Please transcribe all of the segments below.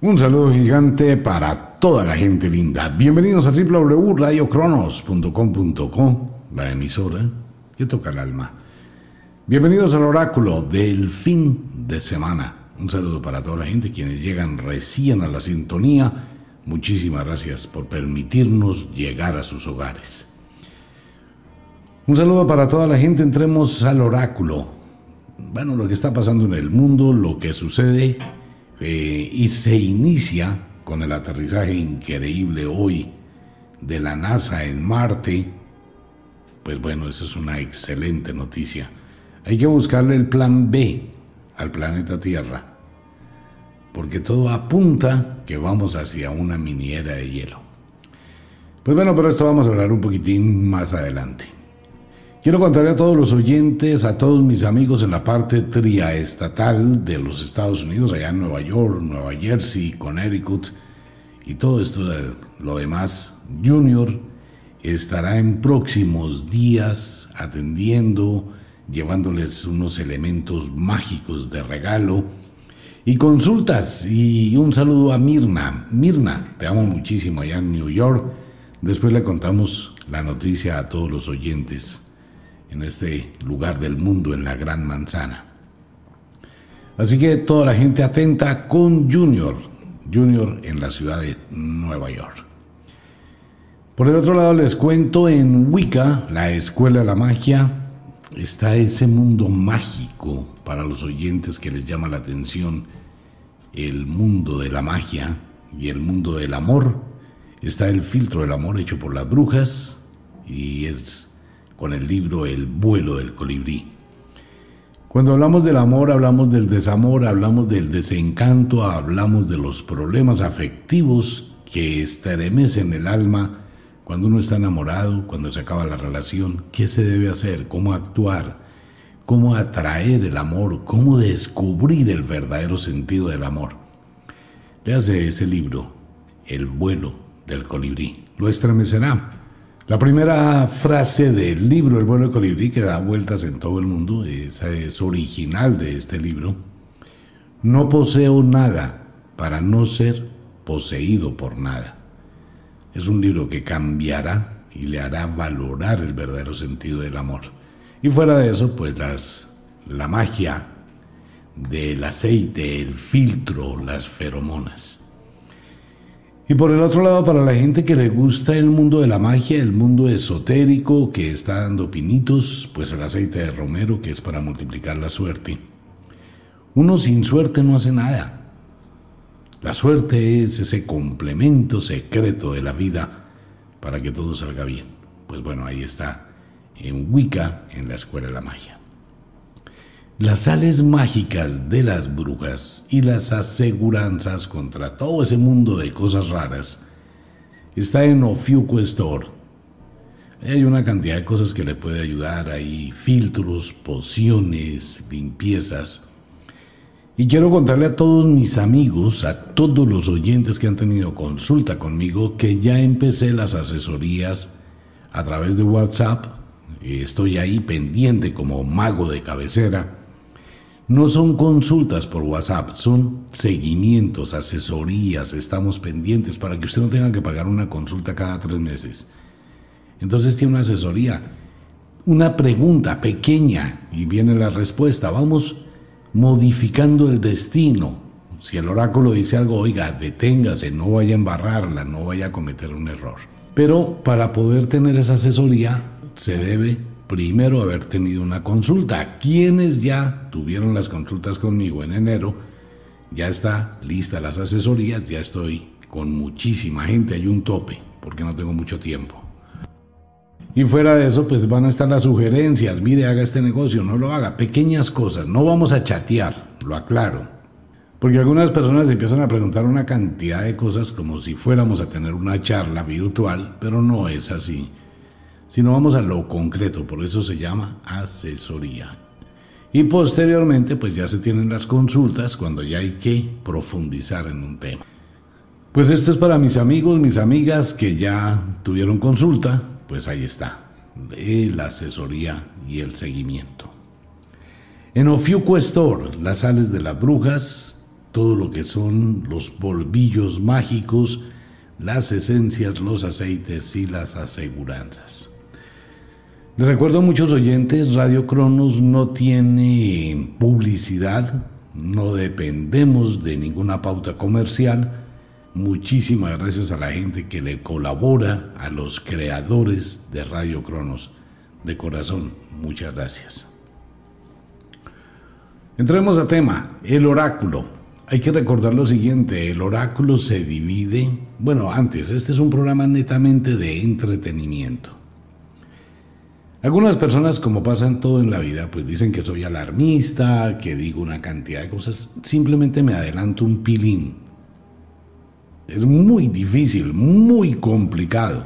Un saludo gigante para toda la gente linda. Bienvenidos a www.radiocronos.com.co, la emisora que toca el alma. Bienvenidos al oráculo del fin de semana. Un saludo para toda la gente quienes llegan recién a la sintonía. Muchísimas gracias por permitirnos llegar a sus hogares. Un saludo para toda la gente. Entremos al oráculo. Bueno, lo que está pasando en el mundo, lo que sucede eh, y se inicia con el aterrizaje increíble hoy de la NASA en Marte, pues bueno, eso es una excelente noticia. Hay que buscarle el plan B al planeta Tierra, porque todo apunta que vamos hacia una miniera de hielo. Pues bueno, pero esto vamos a hablar un poquitín más adelante. Quiero contarle a todos los oyentes, a todos mis amigos en la parte triaestatal de los Estados Unidos, allá en Nueva York, Nueva Jersey, Connecticut y todo esto, lo demás, Junior estará en próximos días atendiendo, llevándoles unos elementos mágicos de regalo y consultas. Y un saludo a Mirna. Mirna, te amo muchísimo allá en New York. Después le contamos la noticia a todos los oyentes en este lugar del mundo, en la Gran Manzana. Así que toda la gente atenta con Junior, Junior en la ciudad de Nueva York. Por el otro lado les cuento en Wicca, la Escuela de la Magia, está ese mundo mágico para los oyentes que les llama la atención, el mundo de la magia y el mundo del amor. Está el filtro del amor hecho por las brujas y es con el libro El vuelo del colibrí. Cuando hablamos del amor, hablamos del desamor, hablamos del desencanto, hablamos de los problemas afectivos que estremecen el alma cuando uno está enamorado, cuando se acaba la relación, qué se debe hacer, cómo actuar, cómo atraer el amor, cómo descubrir el verdadero sentido del amor. Léase ese libro, El vuelo del colibrí. Lo estremecerá la primera frase del libro El vuelo colibrí que da vueltas en todo el mundo, esa es original de este libro. No poseo nada para no ser poseído por nada. Es un libro que cambiará y le hará valorar el verdadero sentido del amor. Y fuera de eso, pues las, la magia del aceite, el filtro, las feromonas. Y por el otro lado, para la gente que le gusta el mundo de la magia, el mundo esotérico que está dando pinitos, pues el aceite de romero que es para multiplicar la suerte. Uno sin suerte no hace nada. La suerte es ese complemento secreto de la vida para que todo salga bien. Pues bueno, ahí está, en Wicca, en la Escuela de la Magia. Las sales mágicas de las brujas y las aseguranzas contra todo ese mundo de cosas raras está en Ofiuco Store. Hay una cantidad de cosas que le puede ayudar, hay filtros, pociones, limpiezas. Y quiero contarle a todos mis amigos, a todos los oyentes que han tenido consulta conmigo, que ya empecé las asesorías a través de WhatsApp. Estoy ahí pendiente como mago de cabecera no son consultas por WhatsApp, son seguimientos, asesorías, estamos pendientes para que usted no tenga que pagar una consulta cada tres meses. Entonces tiene una asesoría, una pregunta pequeña y viene la respuesta. Vamos modificando el destino. Si el oráculo dice algo, oiga, deténgase, no vaya a embarrarla, no vaya a cometer un error. Pero para poder tener esa asesoría se debe primero haber tenido una consulta. Quienes ya tuvieron las consultas conmigo en enero, ya está lista las asesorías, ya estoy con muchísima gente, hay un tope, porque no tengo mucho tiempo. Y fuera de eso, pues van a estar las sugerencias, mire, haga este negocio, no lo haga, pequeñas cosas, no vamos a chatear, lo aclaro. Porque algunas personas empiezan a preguntar una cantidad de cosas como si fuéramos a tener una charla virtual, pero no es así sino vamos a lo concreto, por eso se llama asesoría. Y posteriormente, pues ya se tienen las consultas cuando ya hay que profundizar en un tema. Pues esto es para mis amigos, mis amigas que ya tuvieron consulta, pues ahí está, la asesoría y el seguimiento. En Ofiuco Store, las sales de las brujas, todo lo que son los polvillos mágicos, las esencias, los aceites y las aseguranzas. Les recuerdo a muchos oyentes, Radio Cronos no tiene publicidad, no dependemos de ninguna pauta comercial. Muchísimas gracias a la gente que le colabora, a los creadores de Radio Cronos. De corazón, muchas gracias. Entremos a tema, el oráculo. Hay que recordar lo siguiente, el oráculo se divide, bueno, antes, este es un programa netamente de entretenimiento. Algunas personas, como pasan todo en la vida, pues dicen que soy alarmista, que digo una cantidad de cosas. Simplemente me adelanto un pilín. Es muy difícil, muy complicado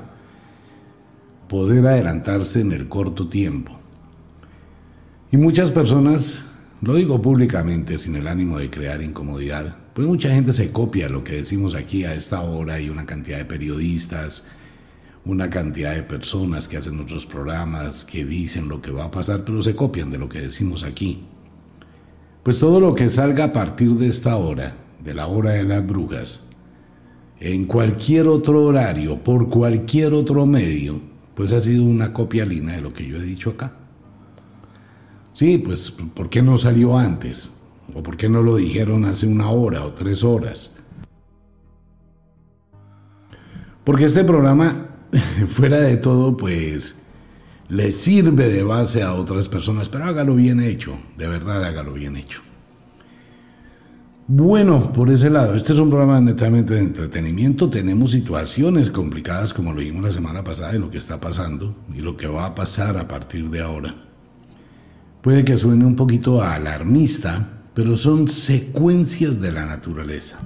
poder adelantarse en el corto tiempo. Y muchas personas, lo digo públicamente sin el ánimo de crear incomodidad, pues mucha gente se copia lo que decimos aquí a esta hora y una cantidad de periodistas, una cantidad de personas que hacen otros programas, que dicen lo que va a pasar, pero se copian de lo que decimos aquí. Pues todo lo que salga a partir de esta hora, de la hora de las brujas, en cualquier otro horario, por cualquier otro medio, pues ha sido una copia lina de lo que yo he dicho acá. Sí, pues ¿por qué no salió antes? ¿O por qué no lo dijeron hace una hora o tres horas? Porque este programa fuera de todo, pues le sirve de base a otras personas, pero hágalo bien hecho, de verdad hágalo bien hecho. Bueno, por ese lado, este es un programa netamente de entretenimiento. Tenemos situaciones complicadas, como lo vimos la semana pasada, de lo que está pasando y lo que va a pasar a partir de ahora. Puede que suene un poquito alarmista, pero son secuencias de la naturaleza.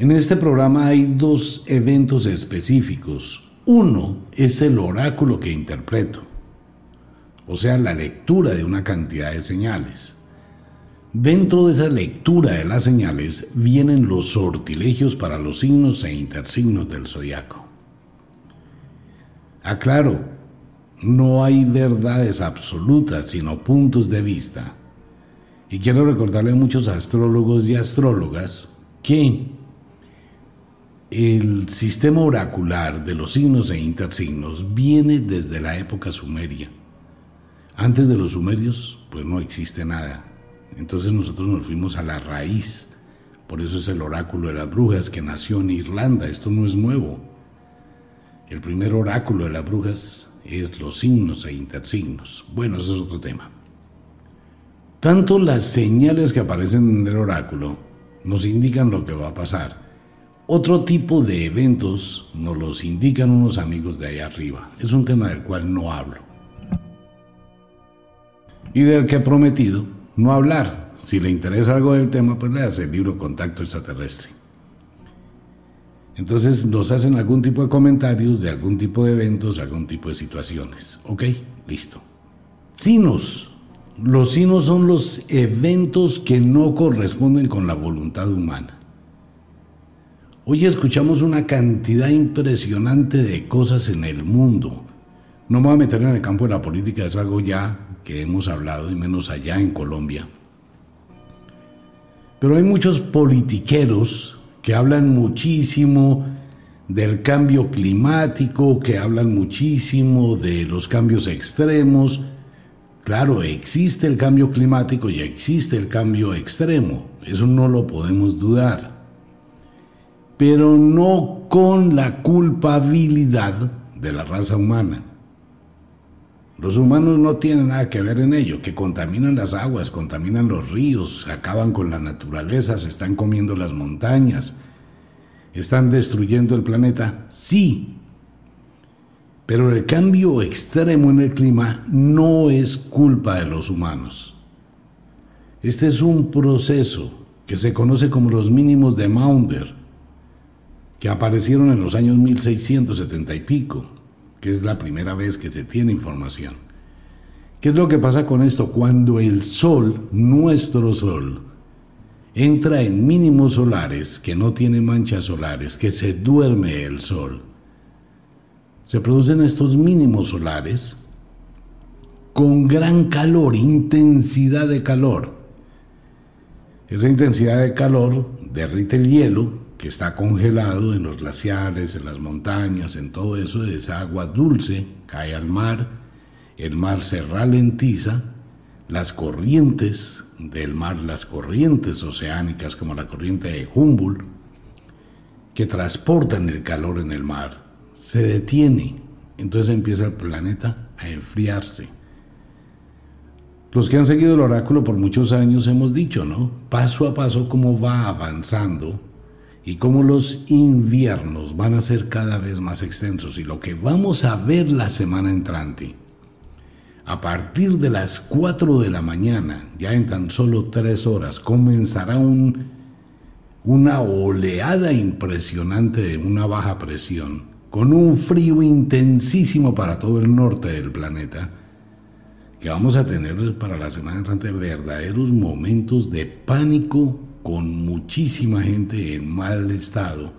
En este programa hay dos eventos específicos. Uno es el oráculo que interpreto, o sea, la lectura de una cantidad de señales. Dentro de esa lectura de las señales vienen los sortilegios para los signos e intersignos del zodiaco. Aclaro, no hay verdades absolutas, sino puntos de vista. Y quiero recordarle a muchos astrólogos y astrólogas que el sistema oracular de los signos e intersignos viene desde la época sumeria. Antes de los sumerios, pues no existe nada. Entonces nosotros nos fuimos a la raíz. Por eso es el oráculo de las brujas que nació en Irlanda. Esto no es nuevo. El primer oráculo de las brujas es los signos e intersignos. Bueno, eso es otro tema. Tanto las señales que aparecen en el oráculo nos indican lo que va a pasar otro tipo de eventos nos los indican unos amigos de allá arriba. Es un tema del cual no hablo. Y del que he prometido no hablar. Si le interesa algo del tema, pues le hace el libro Contacto Extraterrestre. Entonces nos hacen algún tipo de comentarios de algún tipo de eventos, algún tipo de situaciones. ¿Ok? Listo. Sinos. Los sinos son los eventos que no corresponden con la voluntad humana. Hoy escuchamos una cantidad impresionante de cosas en el mundo. No me voy a meter en el campo de la política, es algo ya que hemos hablado y menos allá en Colombia. Pero hay muchos politiqueros que hablan muchísimo del cambio climático, que hablan muchísimo de los cambios extremos. Claro, existe el cambio climático y existe el cambio extremo, eso no lo podemos dudar pero no con la culpabilidad de la raza humana. Los humanos no tienen nada que ver en ello, que contaminan las aguas, contaminan los ríos, acaban con la naturaleza, se están comiendo las montañas, están destruyendo el planeta, sí. Pero el cambio extremo en el clima no es culpa de los humanos. Este es un proceso que se conoce como los mínimos de Maunder, que aparecieron en los años 1670 y pico, que es la primera vez que se tiene información. ¿Qué es lo que pasa con esto? Cuando el Sol, nuestro Sol, entra en mínimos solares, que no tiene manchas solares, que se duerme el Sol, se producen estos mínimos solares con gran calor, intensidad de calor. Esa intensidad de calor derrite el hielo que está congelado en los glaciares, en las montañas, en todo eso, esa agua dulce cae al mar, el mar se ralentiza, las corrientes del mar, las corrientes oceánicas como la corriente de Humboldt, que transportan el calor en el mar, se detiene. Entonces empieza el planeta a enfriarse. Los que han seguido el oráculo por muchos años hemos dicho, ¿no? Paso a paso cómo va avanzando y cómo los inviernos van a ser cada vez más extensos y lo que vamos a ver la semana entrante. A partir de las 4 de la mañana, ya en tan solo 3 horas, comenzará un, una oleada impresionante de una baja presión, con un frío intensísimo para todo el norte del planeta que vamos a tener para la semana entrante verdaderos momentos de pánico con muchísima gente en mal estado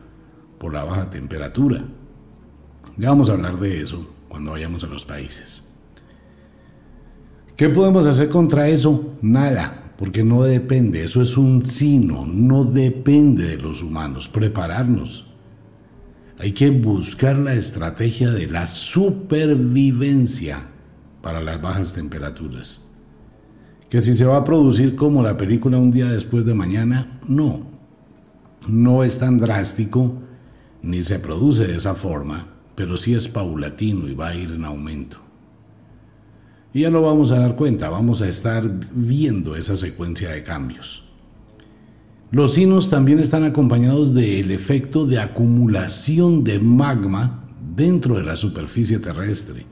por la baja temperatura. Ya vamos a hablar de eso cuando vayamos a los países. ¿Qué podemos hacer contra eso? Nada, porque no depende, eso es un sino, no depende de los humanos, prepararnos. Hay que buscar la estrategia de la supervivencia para las bajas temperaturas. Que si se va a producir como la película un día después de mañana, no. No es tan drástico ni se produce de esa forma, pero sí es paulatino y va a ir en aumento. Y ya lo vamos a dar cuenta, vamos a estar viendo esa secuencia de cambios. Los sinos también están acompañados del efecto de acumulación de magma dentro de la superficie terrestre.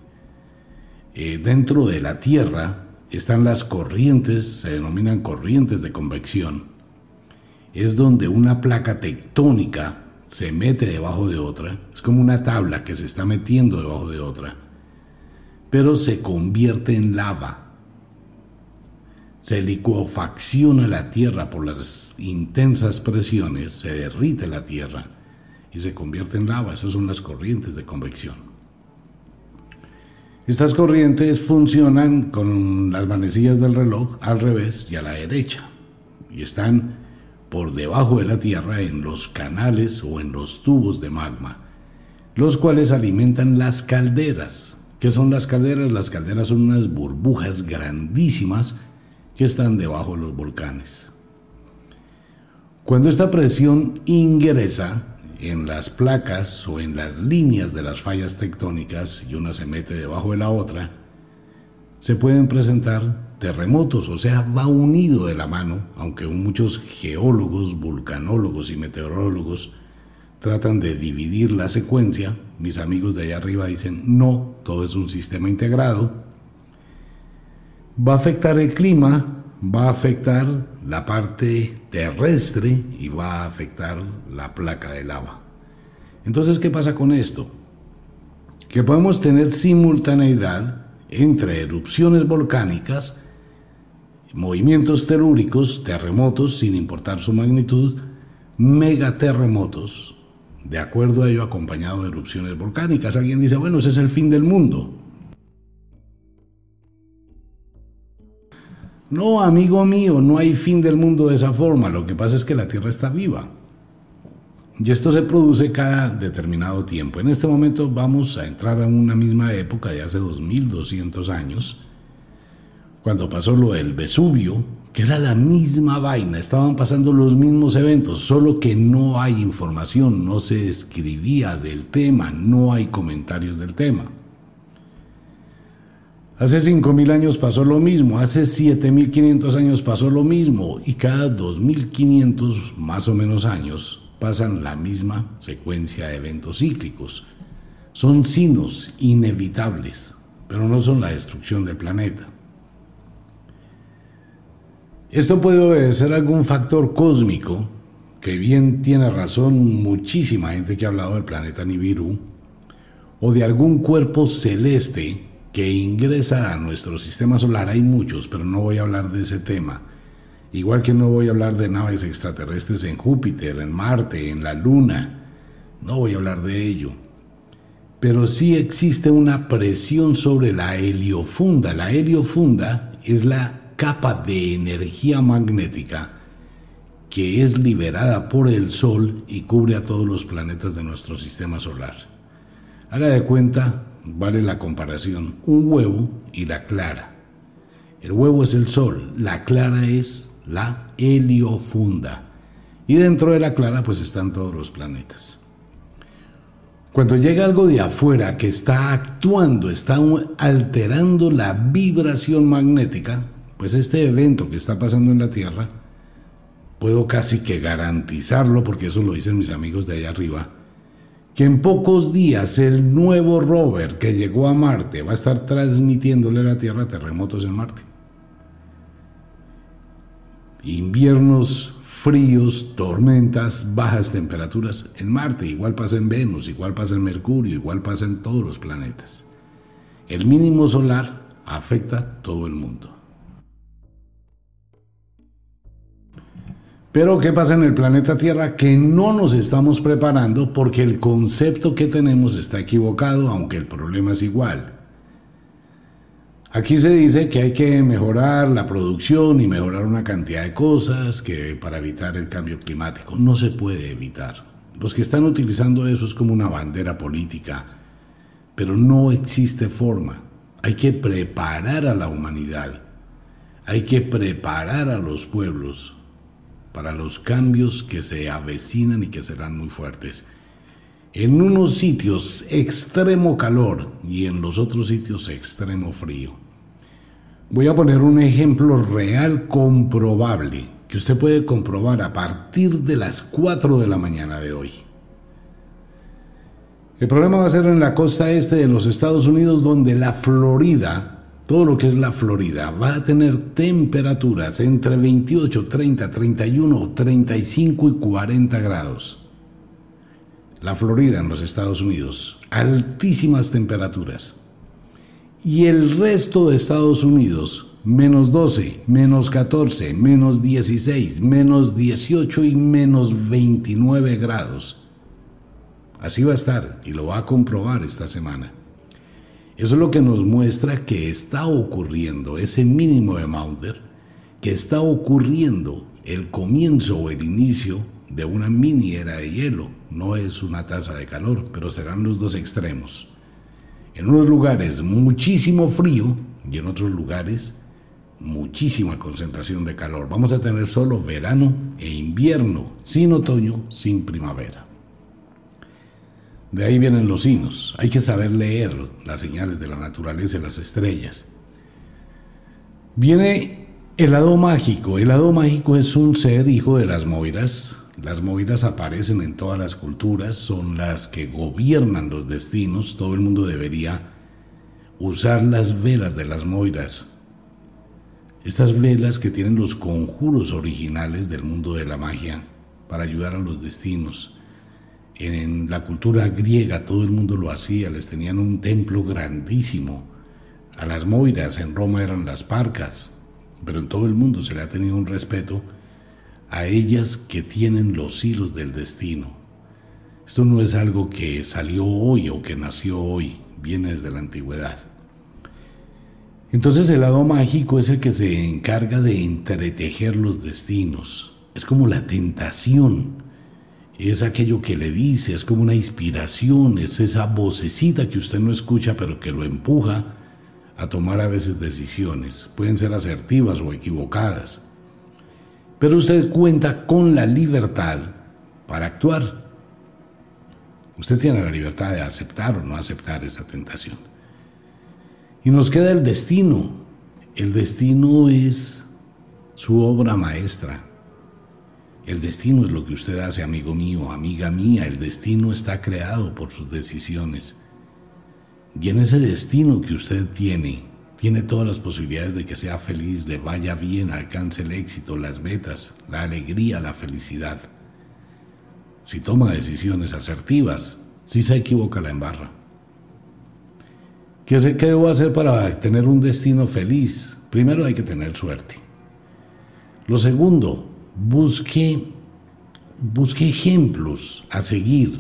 Eh, dentro de la Tierra están las corrientes, se denominan corrientes de convección. Es donde una placa tectónica se mete debajo de otra, es como una tabla que se está metiendo debajo de otra, pero se convierte en lava. Se licuefacciona la tierra por las intensas presiones, se derrite la tierra y se convierte en lava. Esas son las corrientes de convección. Estas corrientes funcionan con las manecillas del reloj al revés y a la derecha y están por debajo de la Tierra en los canales o en los tubos de magma, los cuales alimentan las calderas. ¿Qué son las calderas? Las calderas son unas burbujas grandísimas que están debajo de los volcanes. Cuando esta presión ingresa en las placas o en las líneas de las fallas tectónicas y una se mete debajo de la otra, se pueden presentar terremotos, o sea, va unido de la mano, aunque muchos geólogos, vulcanólogos y meteorólogos tratan de dividir la secuencia, mis amigos de allá arriba dicen, no, todo es un sistema integrado, va a afectar el clima, va a afectar la parte terrestre y va a afectar la placa de lava. Entonces, ¿qué pasa con esto? Que podemos tener simultaneidad entre erupciones volcánicas, movimientos telúricos, terremotos, sin importar su magnitud, megaterremotos, de acuerdo a ello acompañado de erupciones volcánicas. Alguien dice, bueno, ese es el fin del mundo. No, amigo mío, no hay fin del mundo de esa forma. Lo que pasa es que la Tierra está viva. Y esto se produce cada determinado tiempo. En este momento vamos a entrar a una misma época de hace 2200 años, cuando pasó lo del Vesubio, que era la misma vaina, estaban pasando los mismos eventos, solo que no hay información, no se escribía del tema, no hay comentarios del tema. Hace 5.000 años pasó lo mismo, hace 7.500 años pasó lo mismo y cada 2.500 más o menos años pasan la misma secuencia de eventos cíclicos. Son signos inevitables, pero no son la destrucción del planeta. Esto puede obedecer a algún factor cósmico, que bien tiene razón muchísima gente que ha hablado del planeta Nibiru, o de algún cuerpo celeste que ingresa a nuestro sistema solar, hay muchos, pero no voy a hablar de ese tema. Igual que no voy a hablar de naves extraterrestres en Júpiter, en Marte, en la Luna. No voy a hablar de ello. Pero sí existe una presión sobre la heliofunda. La heliofunda es la capa de energía magnética que es liberada por el Sol y cubre a todos los planetas de nuestro sistema solar. Haga de cuenta, vale la comparación, un huevo y la clara. El huevo es el Sol, la clara es la heliofunda. Y dentro de la clara pues están todos los planetas. Cuando llega algo de afuera que está actuando, está alterando la vibración magnética, pues este evento que está pasando en la Tierra, puedo casi que garantizarlo, porque eso lo dicen mis amigos de allá arriba, que en pocos días el nuevo rover que llegó a Marte va a estar transmitiéndole a la Tierra terremotos en Marte. Inviernos fríos, tormentas, bajas temperaturas en Marte, igual pasa en Venus, igual pasa en Mercurio, igual pasa en todos los planetas. El mínimo solar afecta todo el mundo. Pero ¿qué pasa en el planeta Tierra? Que no nos estamos preparando porque el concepto que tenemos está equivocado, aunque el problema es igual. Aquí se dice que hay que mejorar la producción y mejorar una cantidad de cosas que para evitar el cambio climático no se puede evitar. Los que están utilizando eso es como una bandera política, pero no existe forma. Hay que preparar a la humanidad, hay que preparar a los pueblos para los cambios que se avecinan y que serán muy fuertes. En unos sitios extremo calor y en los otros sitios extremo frío. Voy a poner un ejemplo real comprobable que usted puede comprobar a partir de las 4 de la mañana de hoy. El problema va a ser en la costa este de los Estados Unidos donde la Florida, todo lo que es la Florida, va a tener temperaturas entre 28, 30, 31, 35 y 40 grados la Florida en los Estados Unidos, altísimas temperaturas. Y el resto de Estados Unidos, menos 12, menos 14, menos 16, menos 18 y menos 29 grados. Así va a estar y lo va a comprobar esta semana. Eso es lo que nos muestra que está ocurriendo ese mínimo de Maunder, que está ocurriendo el comienzo o el inicio de una mini era de hielo. No es una taza de calor, pero serán los dos extremos. En unos lugares muchísimo frío y en otros lugares muchísima concentración de calor. Vamos a tener solo verano e invierno, sin otoño, sin primavera. De ahí vienen los signos. Hay que saber leer las señales de la naturaleza y las estrellas. Viene el lado mágico. El lado mágico es un ser hijo de las moiras, las movidas aparecen en todas las culturas, son las que gobiernan los destinos. Todo el mundo debería usar las velas de las moiras. Estas velas que tienen los conjuros originales del mundo de la magia para ayudar a los destinos. En la cultura griega todo el mundo lo hacía, les tenían un templo grandísimo. A las moiras en Roma eran las parcas, pero en todo el mundo se le ha tenido un respeto a ellas que tienen los hilos del destino. Esto no es algo que salió hoy o que nació hoy, viene desde la antigüedad. Entonces el lado mágico es el que se encarga de entretejer los destinos. Es como la tentación. Es aquello que le dice, es como una inspiración, es esa vocecita que usted no escucha pero que lo empuja a tomar a veces decisiones. Pueden ser asertivas o equivocadas pero usted cuenta con la libertad para actuar. Usted tiene la libertad de aceptar o no aceptar esa tentación. Y nos queda el destino. El destino es su obra maestra. El destino es lo que usted hace, amigo mío, amiga mía. El destino está creado por sus decisiones. Y en ese destino que usted tiene, tiene todas las posibilidades de que sea feliz, le vaya bien, alcance el éxito, las metas, la alegría, la felicidad. Si toma decisiones asertivas, si se equivoca la embarra. ¿Qué, ¿Qué debo hacer para tener un destino feliz? Primero hay que tener suerte. Lo segundo, busque, busque ejemplos a seguir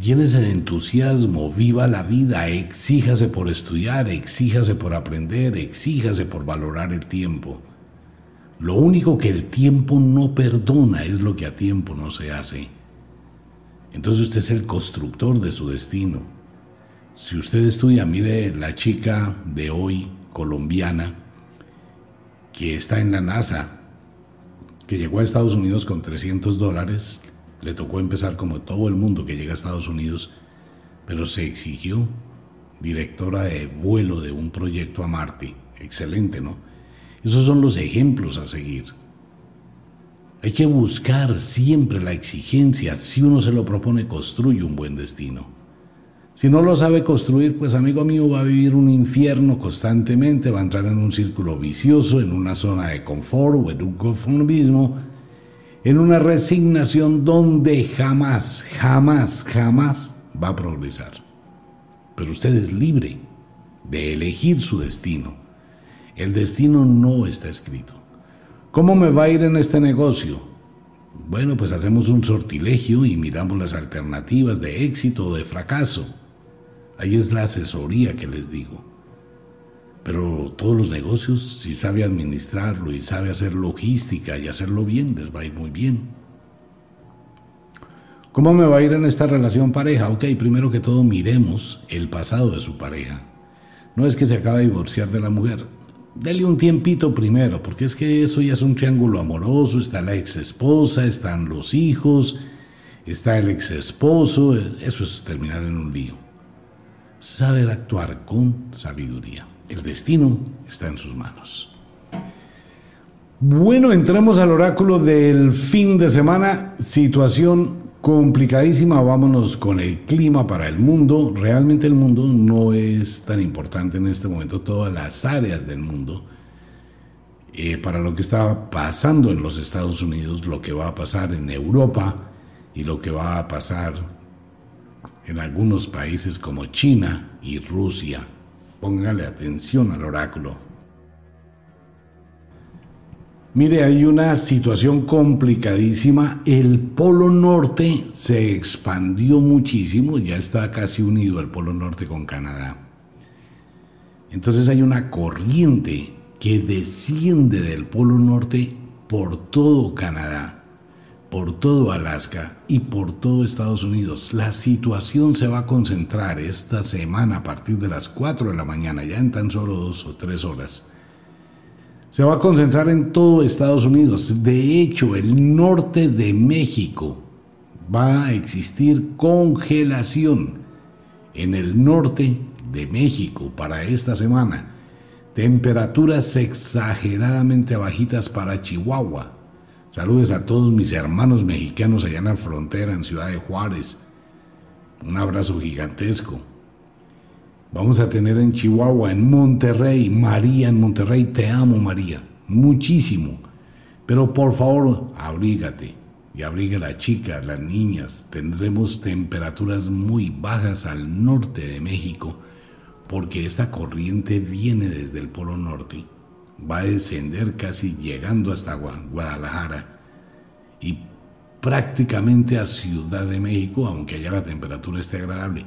Llénese de entusiasmo, viva la vida, exíjase por estudiar, exíjase por aprender, exíjase por valorar el tiempo. Lo único que el tiempo no perdona es lo que a tiempo no se hace. Entonces usted es el constructor de su destino. Si usted estudia, mire la chica de hoy, colombiana, que está en la NASA, que llegó a Estados Unidos con 300 dólares, le tocó empezar como todo el mundo que llega a Estados Unidos, pero se exigió directora de vuelo de un proyecto a Marte. Excelente, ¿no? Esos son los ejemplos a seguir. Hay que buscar siempre la exigencia. Si uno se lo propone, construye un buen destino. Si no lo sabe construir, pues amigo mío va a vivir un infierno constantemente, va a entrar en un círculo vicioso, en una zona de confort o en un conformismo, en una resignación donde jamás, jamás, jamás va a progresar. Pero usted es libre de elegir su destino. El destino no está escrito. ¿Cómo me va a ir en este negocio? Bueno, pues hacemos un sortilegio y miramos las alternativas de éxito o de fracaso. Ahí es la asesoría que les digo. Pero todos los negocios, si sabe administrarlo y sabe hacer logística y hacerlo bien, les va a ir muy bien. ¿Cómo me va a ir en esta relación pareja? Ok, primero que todo miremos el pasado de su pareja. No es que se acaba de divorciar de la mujer, dele un tiempito primero, porque es que eso ya es un triángulo amoroso, está la ex esposa, están los hijos, está el ex esposo, eso es terminar en un lío. Saber actuar con sabiduría. El destino está en sus manos. Bueno, entremos al oráculo del fin de semana. Situación complicadísima. Vámonos con el clima para el mundo. Realmente el mundo no es tan importante en este momento, todas las áreas del mundo. Eh, para lo que está pasando en los Estados Unidos, lo que va a pasar en Europa y lo que va a pasar en algunos países como China y Rusia. Póngale atención al oráculo. Mire, hay una situación complicadísima. El Polo Norte se expandió muchísimo, ya está casi unido el Polo Norte con Canadá. Entonces hay una corriente que desciende del Polo Norte por todo Canadá, por todo Alaska y por todo Estados Unidos. La situación se va a concentrar esta semana a partir de las 4 de la mañana, ya en tan solo dos o tres horas se va a concentrar en todo Estados Unidos. De hecho, el norte de México va a existir congelación en el norte de México para esta semana. Temperaturas exageradamente bajitas para Chihuahua. Saludos a todos mis hermanos mexicanos allá en la frontera, en Ciudad de Juárez. Un abrazo gigantesco. Vamos a tener en Chihuahua, en Monterrey, María en Monterrey, te amo María, muchísimo. Pero por favor, abrígate y abriga a la chica, las niñas. Tendremos temperaturas muy bajas al norte de México porque esta corriente viene desde el Polo Norte. Va a descender casi llegando hasta Guadalajara y prácticamente a Ciudad de México, aunque allá la temperatura esté agradable.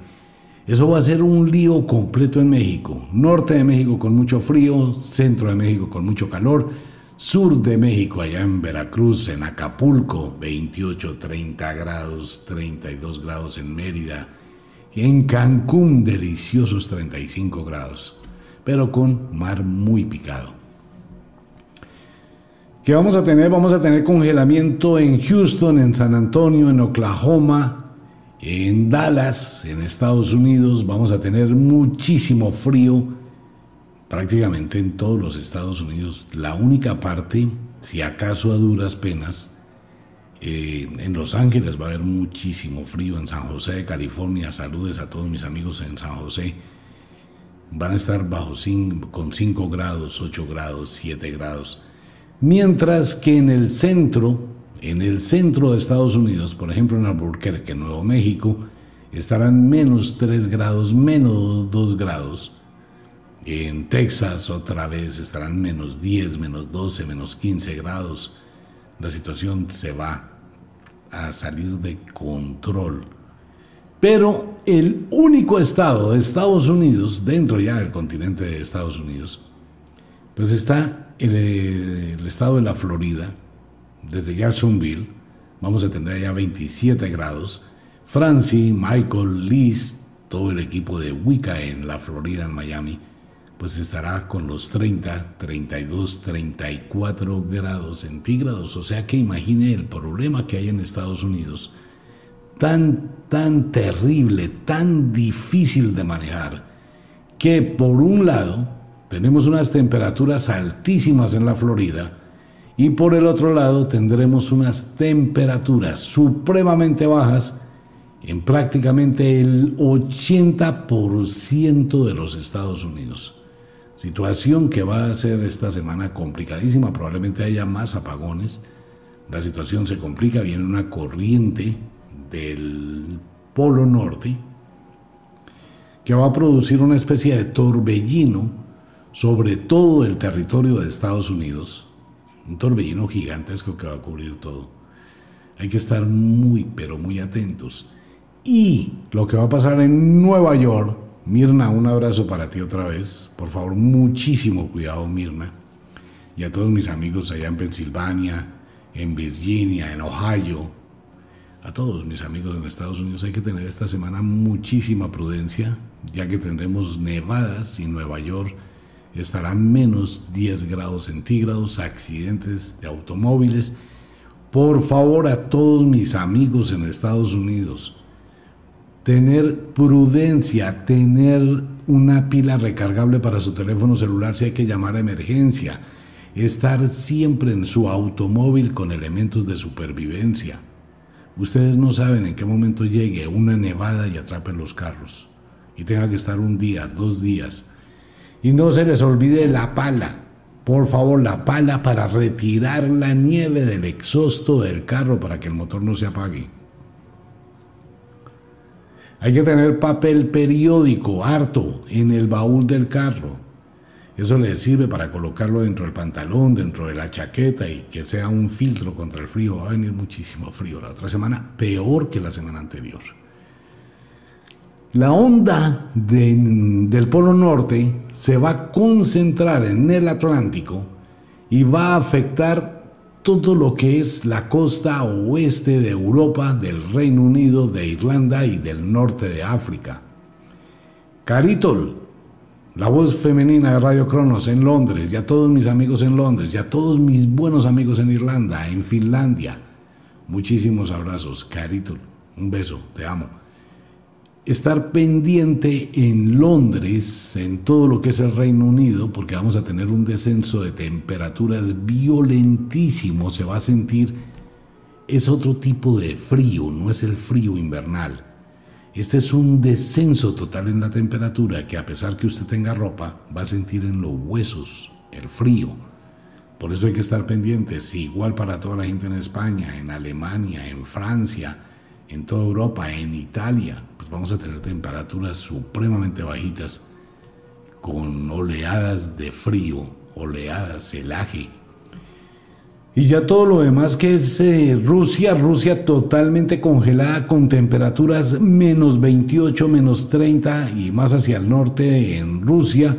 Eso va a ser un lío completo en México. Norte de México con mucho frío, centro de México con mucho calor, sur de México allá en Veracruz, en Acapulco, 28, 30 grados, 32 grados en Mérida, en Cancún deliciosos 35 grados, pero con mar muy picado. ¿Qué vamos a tener? Vamos a tener congelamiento en Houston, en San Antonio, en Oklahoma, en Dallas, en Estados Unidos, vamos a tener muchísimo frío prácticamente en todos los Estados Unidos. La única parte, si acaso a duras penas, eh, en Los Ángeles va a haber muchísimo frío, en San José de California, saludes a todos mis amigos en San José, van a estar bajo con 5 grados, 8 grados, 7 grados. Mientras que en el centro, en el centro de Estados Unidos, por ejemplo en Albuquerque, Nuevo México, estarán menos 3 grados, menos 2 grados. En Texas otra vez estarán menos 10, menos 12, menos 15 grados. La situación se va a salir de control. Pero el único estado de Estados Unidos, dentro ya del continente de Estados Unidos, Pues está el, estado de la Florida, desde Jacksonville, vamos a tener ya 27 grados. Francie, Michael, Liz, todo el equipo de Wicca en la Florida, en Miami, pues estará con los 30, 32, 34 grados centígrados. O sea que imagine el problema que hay en Estados Unidos, tan, tan terrible, tan difícil de manejar, que por un lado tenemos unas temperaturas altísimas en la Florida, y por el otro lado tendremos unas temperaturas supremamente bajas en prácticamente el 80% de los Estados Unidos. Situación que va a ser esta semana complicadísima, probablemente haya más apagones. La situación se complica, viene una corriente del Polo Norte que va a producir una especie de torbellino sobre todo el territorio de Estados Unidos un torbellino gigantesco que va a cubrir todo. Hay que estar muy, pero muy atentos. Y lo que va a pasar en Nueva York, Mirna, un abrazo para ti otra vez. Por favor, muchísimo cuidado, Mirna. Y a todos mis amigos allá en Pensilvania, en Virginia, en Ohio, a todos mis amigos en Estados Unidos hay que tener esta semana muchísima prudencia, ya que tendremos nevadas en Nueva York estará menos 10 grados centígrados, accidentes de automóviles. Por favor a todos mis amigos en Estados Unidos, tener prudencia, tener una pila recargable para su teléfono celular si hay que llamar a emergencia, estar siempre en su automóvil con elementos de supervivencia. Ustedes no saben en qué momento llegue una nevada y atrape los carros y tenga que estar un día, dos días y no se les olvide la pala. Por favor, la pala para retirar la nieve del exhausto del carro para que el motor no se apague. Hay que tener papel periódico harto en el baúl del carro. Eso le sirve para colocarlo dentro del pantalón, dentro de la chaqueta y que sea un filtro contra el frío. Va a venir muchísimo frío la otra semana, peor que la semana anterior. La onda del Polo Norte se va a concentrar en el Atlántico y va a afectar todo lo que es la costa oeste de Europa, del Reino Unido, de Irlanda y del norte de África. Caritol, la voz femenina de Radio Cronos en Londres, y a todos mis amigos en Londres, y a todos mis buenos amigos en Irlanda, en Finlandia. Muchísimos abrazos, Caritol. Un beso, te amo estar pendiente en Londres, en todo lo que es el Reino Unido, porque vamos a tener un descenso de temperaturas violentísimo, se va a sentir, es otro tipo de frío, no es el frío invernal. Este es un descenso total en la temperatura que a pesar que usted tenga ropa, va a sentir en los huesos el frío. Por eso hay que estar pendientes, igual para toda la gente en España, en Alemania, en Francia, en toda Europa, en Italia, vamos a tener temperaturas supremamente bajitas con oleadas de frío, oleadas, helaje. Y ya todo lo demás que es eh, Rusia, Rusia totalmente congelada con temperaturas menos 28, menos 30 y más hacia el norte en Rusia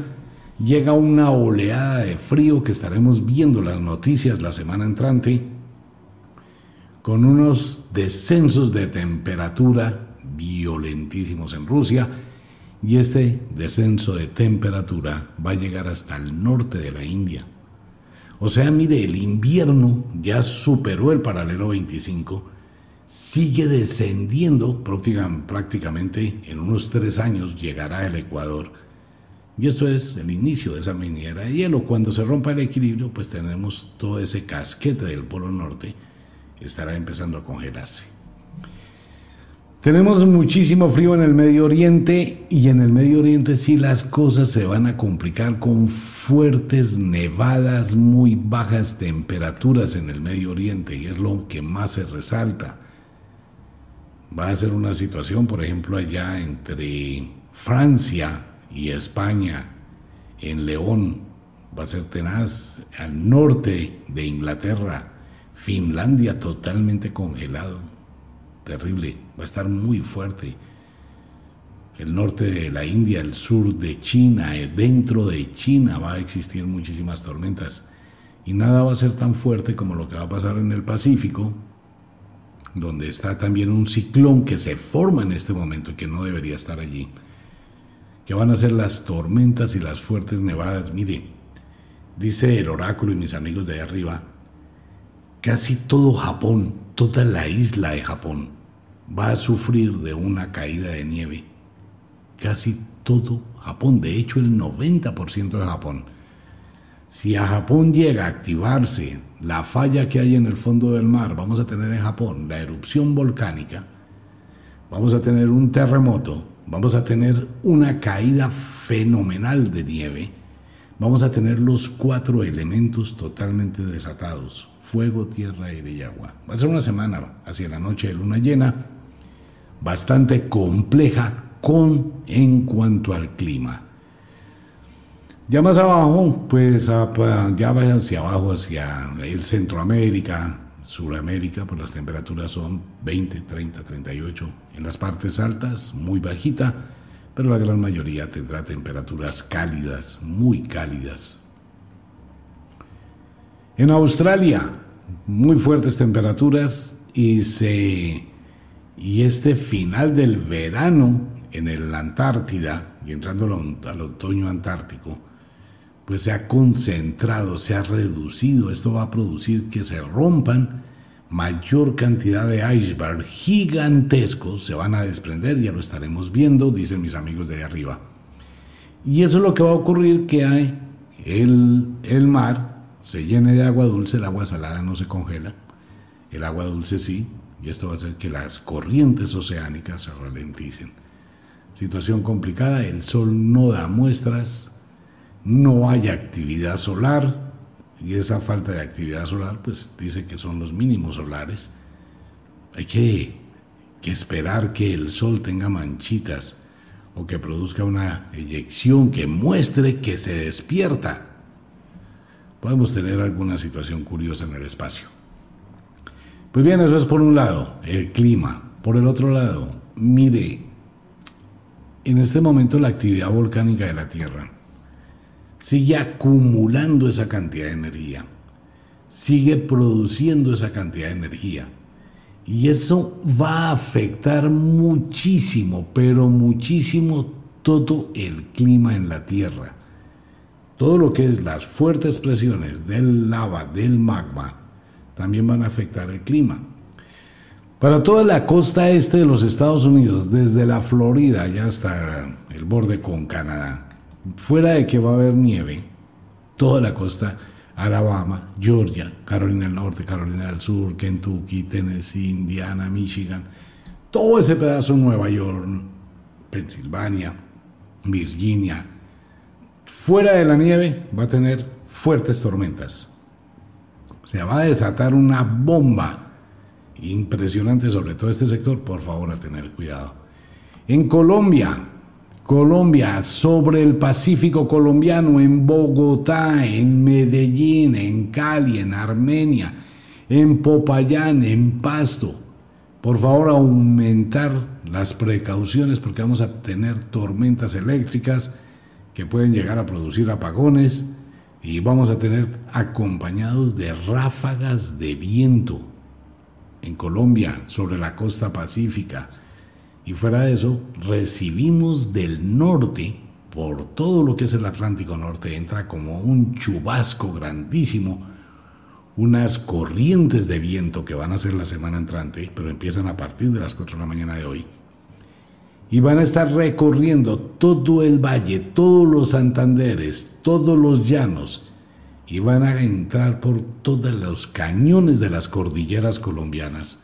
llega una oleada de frío que estaremos viendo las noticias la semana entrante con unos descensos de temperatura violentísimos en Rusia y este descenso de temperatura va a llegar hasta el norte de la India. O sea, mire, el invierno ya superó el paralelo 25, sigue descendiendo prácticamente en unos tres años llegará al Ecuador. Y esto es el inicio de esa miniera de hielo. Cuando se rompa el equilibrio, pues tenemos todo ese casquete del Polo Norte estará empezando a congelarse. Tenemos muchísimo frío en el Medio Oriente y en el Medio Oriente sí las cosas se van a complicar con fuertes nevadas, muy bajas temperaturas en el Medio Oriente y es lo que más se resalta. Va a ser una situación, por ejemplo, allá entre Francia y España, en León, va a ser tenaz, al norte de Inglaterra, Finlandia totalmente congelado. Terrible, va a estar muy fuerte. el norte de la India, el sur de China, eh, dentro de China va a existir muchísimas tormentas y nada va a ser tan fuerte como lo que va a pasar en el Pacífico, donde está también un ciclón que se forma en este momento y que no debería estar allí, que van a ser las tormentas y las fuertes nevadas. Mire, dice el oráculo y mis amigos de ahí arriba, casi todo Japón, toda la isla de Japón, va a sufrir de una caída de nieve. Casi todo Japón, de hecho el 90% de Japón. Si a Japón llega a activarse la falla que hay en el fondo del mar, vamos a tener en Japón la erupción volcánica, vamos a tener un terremoto, vamos a tener una caída fenomenal de nieve, vamos a tener los cuatro elementos totalmente desatados, fuego, tierra, aire y agua. Va a ser una semana hacia la noche de luna llena, bastante compleja con en cuanto al clima. Ya más abajo, pues ya va hacia abajo, hacia el Centroamérica, Suramérica, pues las temperaturas son 20, 30, 38. En las partes altas, muy bajita, pero la gran mayoría tendrá temperaturas cálidas, muy cálidas. En Australia, muy fuertes temperaturas y se y este final del verano en el Antártida y entrando al otoño antártico, pues se ha concentrado, se ha reducido. Esto va a producir que se rompan mayor cantidad de iceberg gigantescos, se van a desprender, ya lo estaremos viendo, dicen mis amigos de ahí arriba. Y eso es lo que va a ocurrir, que hay el, el mar se llene de agua dulce, el agua salada no se congela, el agua dulce sí, y esto va a hacer que las corrientes oceánicas se ralenticen. Situación complicada, el sol no da muestras, no hay actividad solar y esa falta de actividad solar pues dice que son los mínimos solares. Hay que, esperar que el sol tenga manchitas o que produzca una eyección que muestre que se despierta. Podemos tener alguna situación curiosa en el espacio. Pues bien, eso es por un lado, el clima. Por el otro lado, mire, en este momento la actividad volcánica de la Tierra sigue acumulando esa cantidad de energía, sigue produciendo esa cantidad de energía. Y eso va a afectar muchísimo, pero muchísimo todo el clima en la Tierra. Todo lo que es las fuertes presiones del lava, del magma, también van a afectar el clima. Para toda la costa este de los Estados Unidos, desde la Florida ya hasta el borde con Canadá, fuera de que va a haber nieve, toda la costa, Alabama, Georgia, Carolina del Norte, Carolina del Sur, Kentucky, Tennessee, Indiana, Michigan, todo ese pedazo, Nueva York, Pensilvania, Virginia, fuera de la nieve va a tener fuertes tormentas. Se va a desatar una bomba impresionante sobre todo este sector, por favor a tener cuidado. En Colombia, Colombia, sobre el Pacífico colombiano, en Bogotá, en Medellín, en Cali, en Armenia, en Popayán, en Pasto. Por favor, aumentar las precauciones porque vamos a tener tormentas eléctricas que pueden llegar a producir apagones y vamos a tener acompañados de ráfagas de viento en Colombia, sobre la costa pacífica y fuera de eso, recibimos del norte, por todo lo que es el Atlántico Norte, entra como un chubasco grandísimo, unas corrientes de viento que van a ser la semana entrante, pero empiezan a partir de las 4 de la mañana de hoy. Y van a estar recorriendo todo el valle, todos los Santanderes, todos los llanos, y van a entrar por todos los cañones de las cordilleras colombianas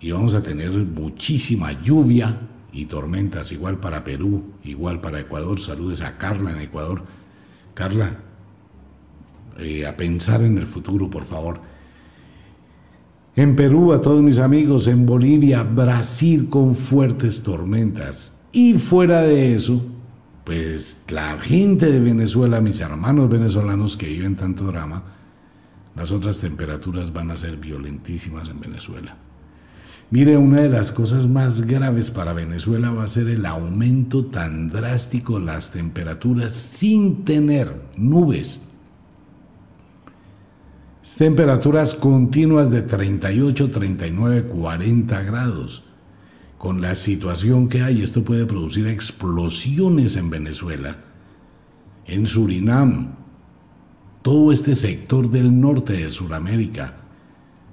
y vamos a tener muchísima lluvia y tormentas, igual para Perú, igual para Ecuador. Saludes a Carla en Ecuador. Carla, eh, a pensar en el futuro, por favor. En Perú, a todos mis amigos, en Bolivia, Brasil con fuertes tormentas. Y fuera de eso, pues la gente de Venezuela, mis hermanos venezolanos que viven tanto drama, las otras temperaturas van a ser violentísimas en Venezuela. Mire, una de las cosas más graves para Venezuela va a ser el aumento tan drástico de las temperaturas sin tener nubes. Temperaturas continuas de 38, 39, 40 grados. Con la situación que hay, esto puede producir explosiones en Venezuela, en Surinam, todo este sector del norte de Sudamérica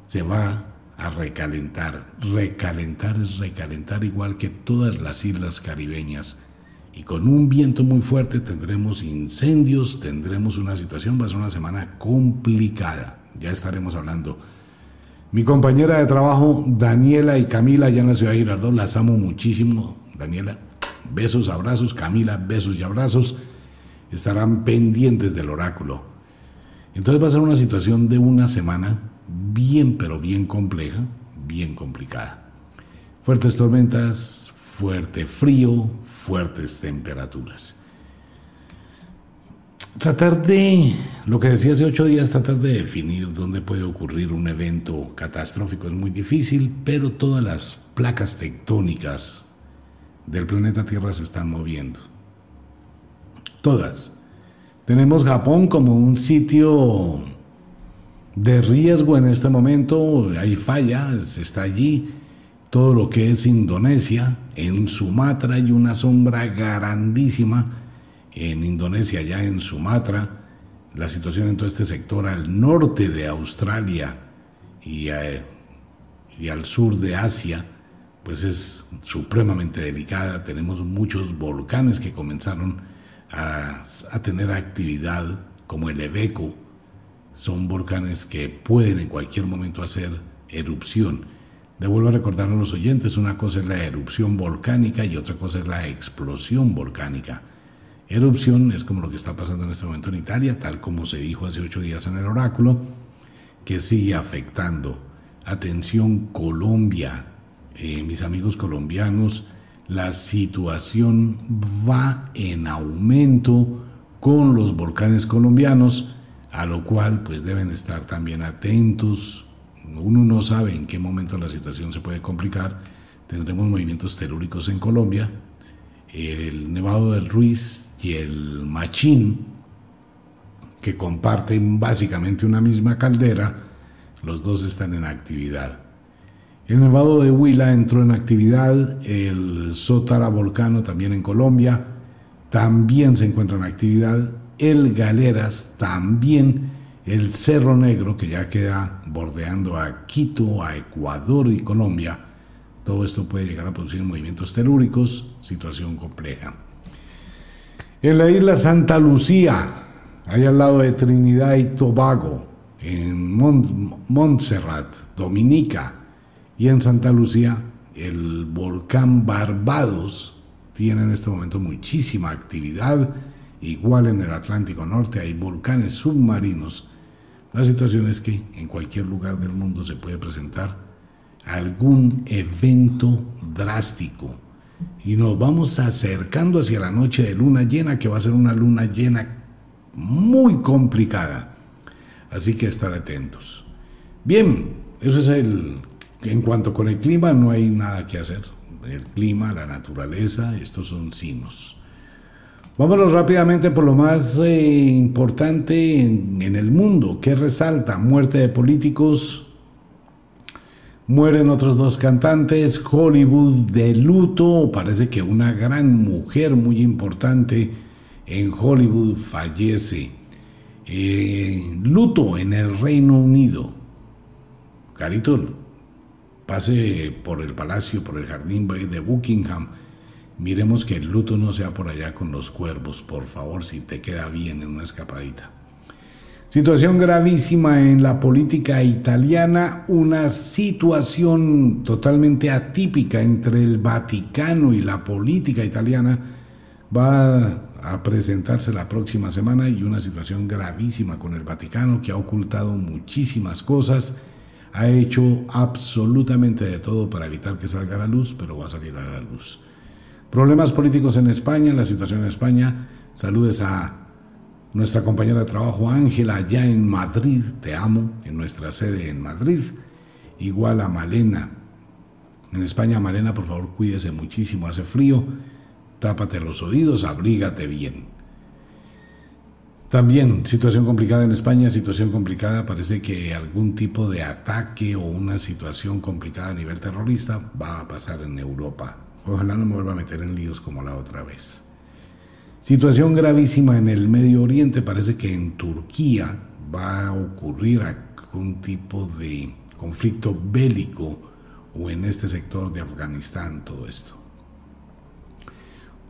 se va a recalentar. Recalentar es recalentar igual que todas las islas caribeñas. Y con un viento muy fuerte tendremos incendios, tendremos una situación, va a ser una semana complicada. Ya estaremos hablando. Mi compañera de trabajo, Daniela y Camila, allá en la ciudad de Girardot, las amo muchísimo. Daniela, besos, abrazos. Camila, besos y abrazos. Estarán pendientes del oráculo. Entonces va a ser una situación de una semana bien, pero bien compleja, bien complicada. Fuertes tormentas, fuerte frío, fuertes temperaturas. Tratar de, lo que decía hace ocho días, tratar de definir dónde puede ocurrir un evento catastrófico es muy difícil, pero todas las placas tectónicas del planeta Tierra se están moviendo. Todas. Tenemos Japón como un sitio de riesgo en este momento, hay fallas, está allí. Todo lo que es Indonesia, en Sumatra hay una sombra grandísima. En Indonesia, ya en Sumatra, la situación en todo este sector al norte de Australia y, al sur de Asia, pues es supremamente delicada. Tenemos muchos volcanes que comenzaron a, tener actividad como el Ebeco. Son volcanes que pueden en cualquier momento hacer erupción. Le vuelvo a recordar a los oyentes, una cosa es la erupción volcánica y otra cosa es la explosión volcánica. Erupción es como lo que está pasando en este momento en Italia, tal como se dijo hace ocho días en el oráculo, que sigue afectando. Atención Colombia, eh, mis amigos colombianos, la situación va en aumento con los volcanes colombianos, a lo cual pues deben estar también atentos. Uno no sabe en qué momento la situación se puede complicar. Tendremos movimientos telúricos en Colombia, el Nevado del Ruiz y el Machín, que comparten básicamente una misma caldera, los dos están en actividad. El Nevado de Huila entró en actividad, el Sotara Volcano también en Colombia, también se encuentra en actividad, el Galeras también, el Cerro Negro que ya queda bordeando a Quito, a Ecuador y Colombia. Todo esto puede llegar a producir movimientos telúricos, situación compleja. En la isla Santa Lucía, ahí al lado de Trinidad y Tobago, en Montserrat, Dominica, y en Santa Lucía, el volcán Barbados tiene en este momento muchísima actividad. Igual en el Atlántico Norte hay volcanes submarinos. La situación es que en cualquier lugar del mundo se puede presentar algún evento drástico. Y nos vamos acercando hacia la noche de luna llena, que va a ser una luna llena muy complicada. Así que estar atentos. Bien, eso es el en cuanto con el clima no hay nada que hacer. El clima, la naturaleza, estos son signos. Vámonos rápidamente por lo más eh, importante en, en, el mundo. ¿Qué resalta? Muerte de políticos. Mueren otros dos cantantes. Hollywood de luto. Parece que una gran mujer muy importante en Hollywood fallece. Eh, luto en el Reino Unido. Carito, pase por el palacio, por el jardín de Buckingham, miremos que el luto no sea por allá con los cuervos, por favor, si te queda bien en una escapadita. Situación gravísima en la política italiana, una situación totalmente atípica entre el Vaticano y la política italiana va a presentarse la próxima semana y una situación gravísima con el Vaticano que ha ocultado muchísimas cosas ha hecho absolutamente de todo para evitar que salga a la luz, pero va a salir a la luz. Problemas políticos en España, la situación en España. Saludes a nuestra compañera de trabajo Ángela allá en Madrid, te amo, en nuestra sede en Madrid. Igual a Malena En España, Marena, por favor, cuídese muchísimo, hace frío, tápate los oídos, abrígate bien. También situación complicada en España, situación complicada, parece que algún tipo de ataque o una situación complicada a nivel terrorista va a pasar en Europa. Ojalá no me vuelva a meter en líos como la otra vez. Situación gravísima en el Medio Oriente, parece que en Turquía va a ocurrir algún tipo de conflicto bélico o en este sector de Afganistán, todo esto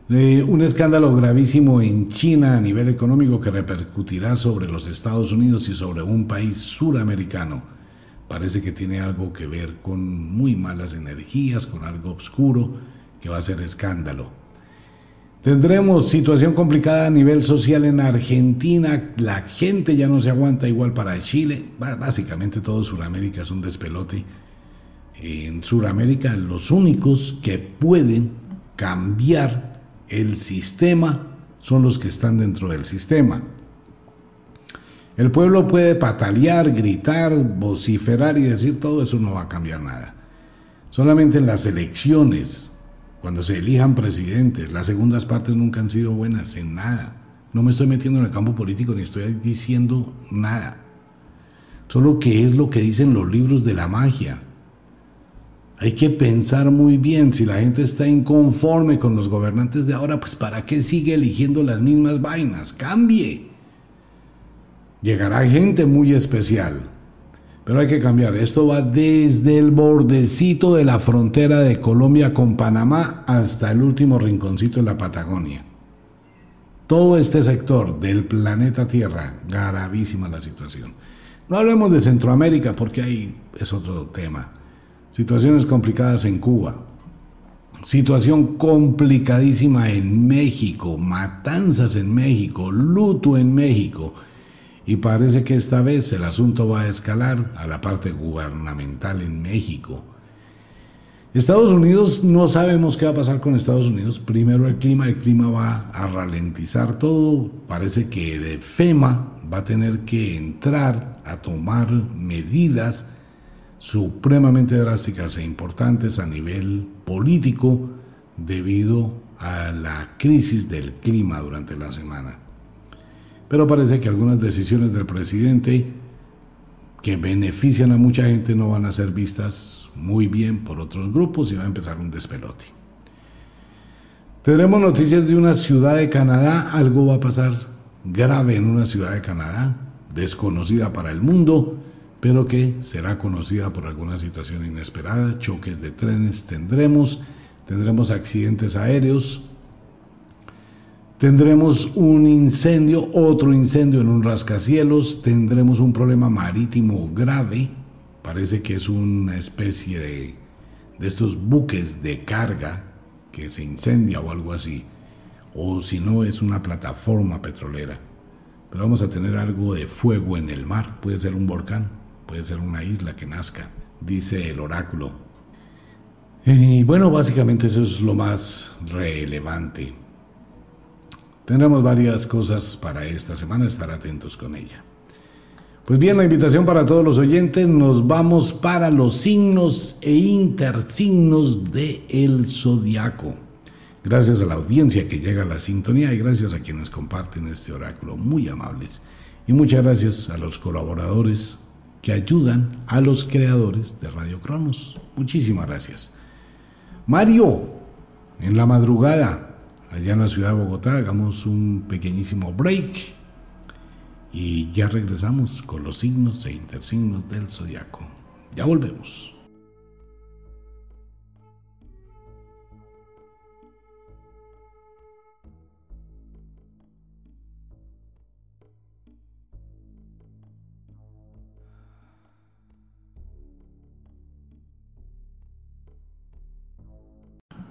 un escándalo gravísimo en China a nivel económico que repercutirá sobre los Estados Unidos y sobre un país suramericano. Parece que tiene algo que ver con muy malas energías, con algo oscuro que va a ser escándalo. Tendremos situación complicada a nivel social en Argentina. La gente ya no se aguanta igual para Chile. Básicamente todo Sudamérica es un despelote. En Sudamérica los únicos que pueden cambiar el sistema son los que están dentro del sistema. El pueblo puede patalear, gritar, vociferar y decir todo eso no va a cambiar nada. Solamente en las elecciones, cuando se elijan presidentes, las segundas partes nunca han sido buenas en nada. No me estoy metiendo en el campo político ni estoy diciendo nada. Solo que es lo que dicen los libros de la magia. Hay que pensar muy bien, si la gente está inconforme con los gobernantes de ahora, pues ¿para qué sigue eligiendo las mismas vainas? Cambie. Llegará gente muy especial, pero hay que cambiar. Esto va desde el bordecito de la frontera de Colombia con Panamá hasta el último rinconcito de la Patagonia. Todo este sector del planeta Tierra, gravísima la situación. No hablemos de Centroamérica porque ahí es otro tema Situaciones complicadas en Cuba. Situación complicadísima en México. Matanzas en México. Luto en México. Y parece que esta vez el asunto va a escalar a la parte gubernamental en México. Estados Unidos, no sabemos qué va a pasar con Estados Unidos. Primero el clima, el clima va a ralentizar todo. Parece que FEMA va a tener que entrar a tomar medidas supremamente drásticas e importantes a nivel político debido a la crisis del clima durante la semana. Pero parece que algunas decisiones del presidente que benefician a mucha gente no van a ser vistas muy bien por otros grupos y va a empezar un despelote. Tendremos noticias de una ciudad de Canadá, algo va a pasar grave en una ciudad de Canadá, desconocida para el mundo, pero que será conocida por alguna situación inesperada, choques de trenes tendremos, tendremos accidentes aéreos, tendremos un incendio, otro incendio en un rascacielos, tendremos un problema marítimo grave, parece que es una especie de, de estos buques de carga que se incendia o algo así, o si no es una plataforma petrolera. Pero vamos a tener algo de fuego en el mar, puede ser un volcán puede ser una isla que nazca, dice el oráculo. Y bueno, básicamente eso es lo más relevante. Tendremos varias cosas para esta semana, estar atentos con ella. Pues bien, la invitación para todos los oyentes, nos vamos para los signos e intersignos de el zodiaco. Gracias a la audiencia que llega a la sintonía y gracias a quienes comparten este oráculo, muy amables. Y muchas gracias a los colaboradores que ayudan a los creadores de Radio Cronos. Muchísimas gracias. Mario, en la madrugada, allá en la ciudad de Bogotá, hagamos un pequeñísimo break y ya regresamos con los signos e intersignos del zodiaco. Ya volvemos.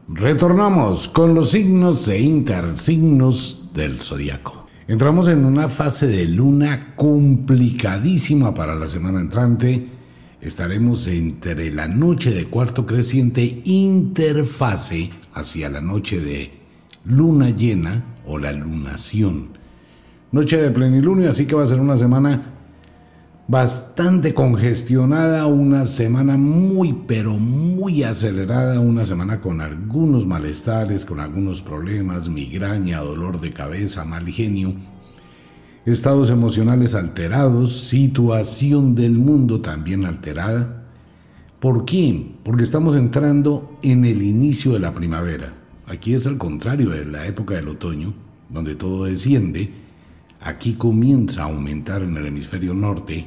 Retornamos con los signos e intersignos del zodiaco. Entramos en una fase de luna complicadísima para la semana entrante. Estaremos entre la noche de cuarto creciente interfase hacia la noche de luna llena o la lunación. Noche de plenilunio, así que va a ser una semana bastante congestionada, una semana muy pero muy acelerada, una semana con algunos malestares, con algunos problemas, migraña, dolor de cabeza, mal genio, estados emocionales alterados, situación del mundo también alterada. ¿Por qué? Porque estamos entrando en el inicio de la primavera. Aquí es al contrario de la época del otoño, donde todo desciende aquí comienza a aumentar en el hemisferio norte,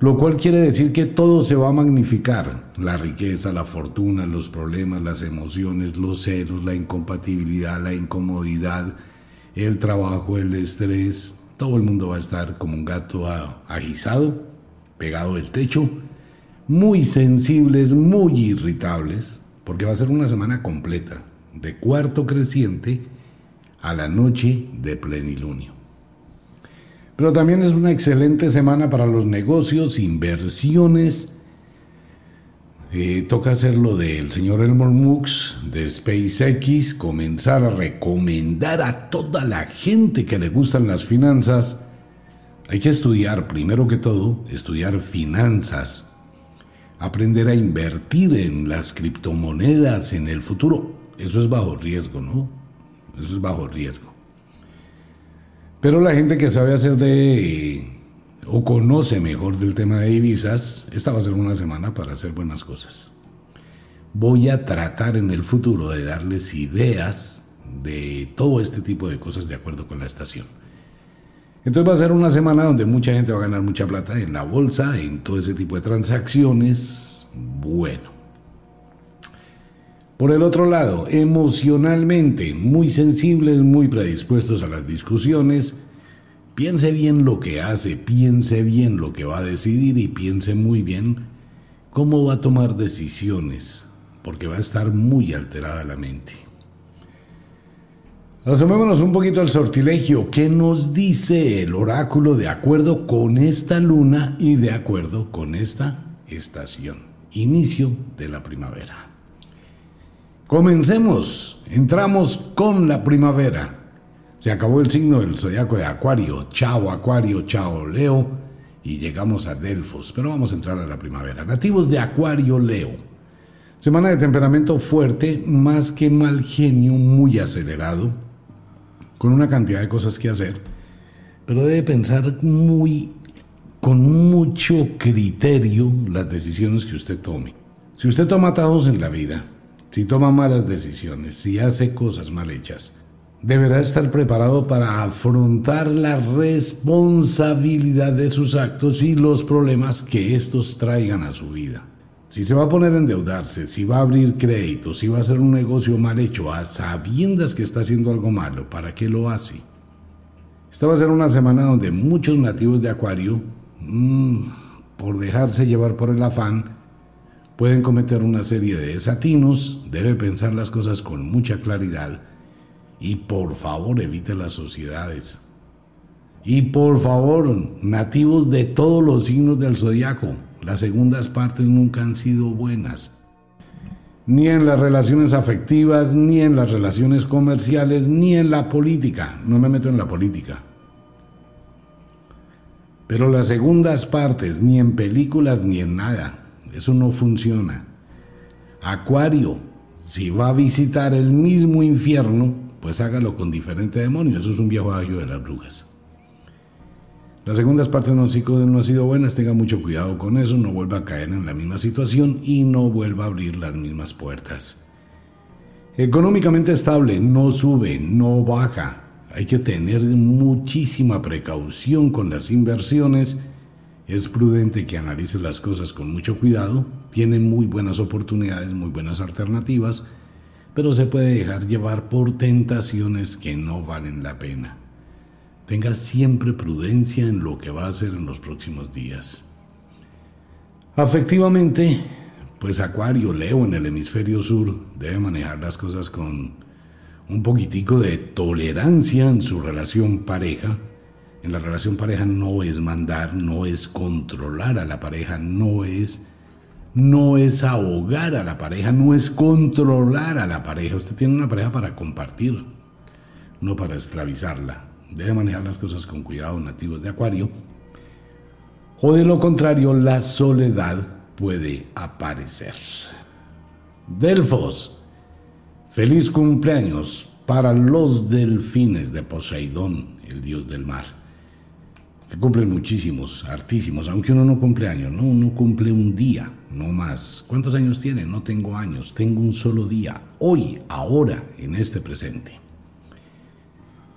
lo cual quiere decir que todo se va a magnificar, la riqueza, la fortuna, los problemas, las emociones, los celos, la incompatibilidad, la incomodidad, el trabajo, el estrés, todo el mundo va a estar como un gato aguisado, pegado del techo, muy sensibles, muy irritables, porque va a ser una semana completa, de cuarto creciente a la noche de plenilunio. Pero también es una excelente semana para los negocios, inversiones. Eh, toca hacer lo del señor Elmore Mux de SpaceX, comenzar a recomendar a toda la gente que le gustan las finanzas. Hay que estudiar, primero que todo, estudiar finanzas, aprender a invertir en las criptomonedas en el futuro. Eso es bajo riesgo, ¿no? Eso es bajo riesgo. Pero la gente que sabe hacer de o conoce mejor del tema de divisas, esta va a ser una semana para hacer buenas cosas. Voy a tratar en el futuro de darles ideas de todo este tipo de cosas de acuerdo con la estación. Entonces va a ser una semana donde mucha gente va a ganar mucha plata en la bolsa, en todo ese tipo de transacciones. Bueno. Por el otro lado, emocionalmente muy sensibles, muy predispuestos a las discusiones, piense bien lo que hace, piense bien lo que va a decidir y piense muy bien cómo va a tomar decisiones, porque va a estar muy alterada la mente. Asomémonos un poquito al sortilegio. ¿Qué nos dice el oráculo de acuerdo con esta luna y de acuerdo con esta estación? Inicio de la primavera. Comencemos, entramos con la primavera. Se acabó el signo del zodiaco de Acuario. Chao Acuario, chao Leo. Y llegamos a Delfos, pero vamos a entrar a la primavera. Nativos de Acuario, Leo. Semana de temperamento fuerte, más que mal genio, muy acelerado, con una cantidad de cosas que hacer, pero debe pensar muy, con mucho criterio las decisiones que usted tome. Si usted toma atajos en la vida, si toma malas decisiones, si hace cosas mal hechas, deberá estar preparado para afrontar la responsabilidad de sus actos y los problemas que estos traigan a su vida. Si se va a poner a endeudarse, si va a abrir crédito, si va a hacer un negocio mal hecho a sabiendas que está haciendo algo malo, ¿para qué lo hace? Esta va a ser una semana donde muchos nativos de Acuario, mm, por dejarse llevar por el afán, pueden cometer una serie de desatinos, debe pensar las cosas con mucha claridad y por favor evite las sociedades. Y por favor, nativos de todos los signos del zodiaco, las segundas partes nunca han sido buenas. Ni en las relaciones afectivas, ni en las relaciones comerciales, ni en la política. No me meto en la política. Pero las segundas partes, ni en películas, ni en nada. Eso no funciona. Acuario, si va a visitar el mismo infierno, pues hágalo con diferente demonio. Eso es un viejo ayo de las brujas. Las segundas partes no, no han sido buenas, tenga mucho cuidado con eso, no vuelva a caer en la misma situación y no vuelva a abrir las mismas puertas. Económicamente estable, no sube, no baja. Hay que tener muchísima precaución con las inversiones es prudente que analice las cosas con mucho cuidado, tiene muy buenas oportunidades, muy buenas alternativas, pero se puede dejar llevar por tentaciones que no valen la pena. Tenga siempre prudencia en lo que va a hacer en los próximos días. Afectivamente, pues Acuario, Leo en el hemisferio sur debe manejar las cosas con un poquitico de tolerancia en su relación pareja, en la relación pareja no es mandar, no es controlar a la pareja, no es no es ahogar a la pareja, no es controlar a la pareja. Usted tiene una pareja para compartir, no para esclavizarla. Debe manejar las cosas con cuidado, nativos de Acuario. o de lo contrario la soledad puede aparecer. Delfos, feliz cumpleaños para los delfines de Poseidón, el dios del mar. Que cumplen muchísimos, hartísimos, aunque uno no cumple años, no, uno cumple un día, no más. ¿Cuántos años tiene? No tengo años, tengo un solo día, hoy, ahora, en este presente.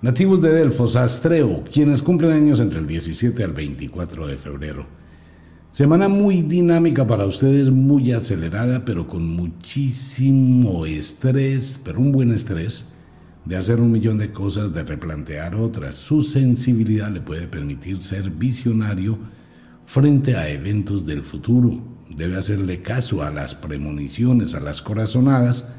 Nativos de Delfos, Astreo, quienes cumplen años entre el 17 al 24 de febrero. Semana muy dinámica para ustedes, muy acelerada, pero con muchísimo estrés, pero un buen estrés, de hacer un millón de cosas, de replantear otras. Su sensibilidad le puede permitir ser visionario frente a eventos del futuro. Debe hacerle caso a las premoniciones, a las corazonadas,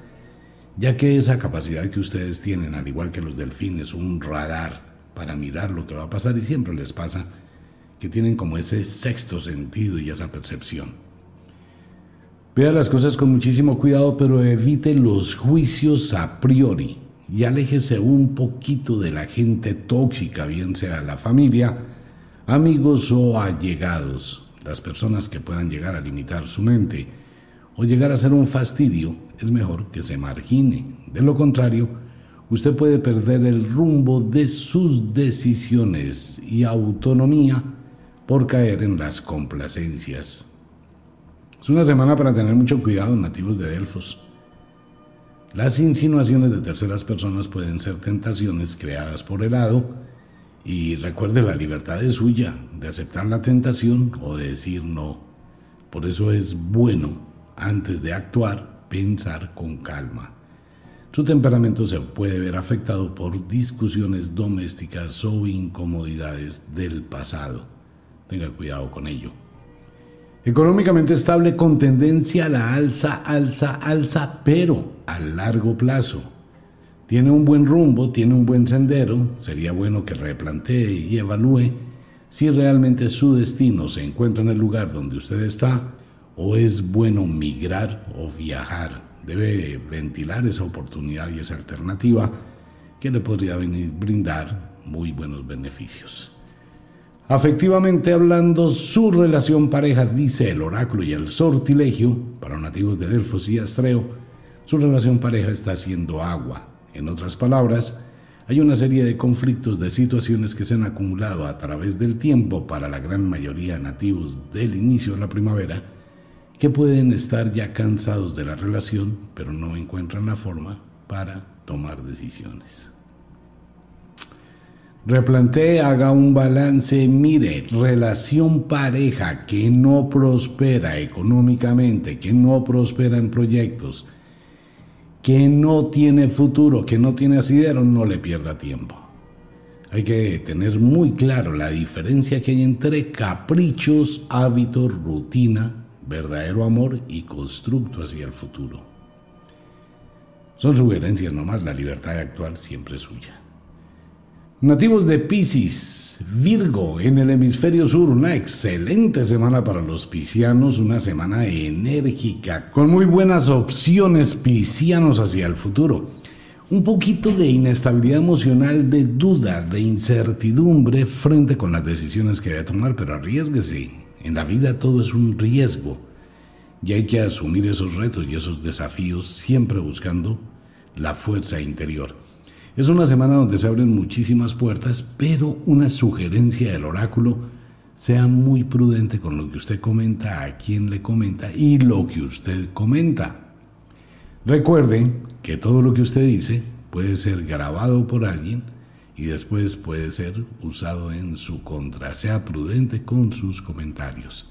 ya que esa capacidad que ustedes tienen, al igual que los delfines, un radar para mirar lo que va a pasar y siempre les pasa que tienen como ese sexto sentido y esa percepción. Vea las cosas con muchísimo cuidado, pero evite los juicios a priori y aléjese un poquito de la gente tóxica, bien sea la familia, amigos o allegados, las personas que puedan llegar a limitar su mente o llegar a ser un fastidio es mejor que se margine. De lo contrario, usted puede perder el rumbo de sus decisiones y autonomía por caer en las complacencias. Es una semana para tener mucho cuidado, nativos de Delfos. Las insinuaciones de terceras personas pueden ser tentaciones creadas por el hado y recuerde la libertad es suya de aceptar la tentación o de decir no. Por eso es bueno, antes de actuar, pensar con calma. Su temperamento se puede ver afectado por discusiones domésticas o incomodidades del pasado. Tenga cuidado con ello. Económicamente estable con tendencia a la alza, alza, alza, pero a largo plazo. Tiene un buen rumbo, tiene un buen sendero. Sería bueno que replantee y evalúe si realmente su destino se encuentra en el lugar donde usted está o es bueno migrar o viajar. Debe ventilar esa oportunidad y esa alternativa que le podría venir, brindar muy buenos beneficios. Afectivamente hablando, su relación pareja, dice el oráculo y el sortilegio, para nativos de Delfos y Astreo, su relación pareja está siendo agua. En otras palabras, hay una serie de conflictos, de situaciones que se han acumulado a través del tiempo para la gran mayoría nativos del inicio de la primavera que pueden estar ya cansados de la relación, pero no encuentran la forma para tomar decisiones. Replantee, haga un balance, mire, relación pareja que no prospera económicamente, que no prospera en proyectos, que no tiene futuro, que no tiene asidero, no le pierda tiempo. Hay que tener muy claro la diferencia que hay entre caprichos, hábitos, rutina verdadero amor y constructo hacia el futuro. Son sugerencias nomás, la libertad de actuar siempre es suya. Nativos de Pisces, Virgo, en el hemisferio sur, una excelente semana para los piscianos, una semana enérgica, con muy buenas opciones piscianos hacia el futuro. Un poquito de inestabilidad emocional, de dudas, de incertidumbre frente con las decisiones que debe tomar, pero arriesguese, en la vida todo es un riesgo y hay que asumir esos retos y esos desafíos siempre buscando la fuerza interior. Es una semana donde se abren muchísimas puertas, pero una sugerencia del oráculo, sea muy prudente con lo que usted comenta, a quien le comenta y lo que usted comenta. Recuerde que todo lo que usted dice puede ser grabado por alguien y después puede ser usado en su contra. Sea prudente con sus comentarios.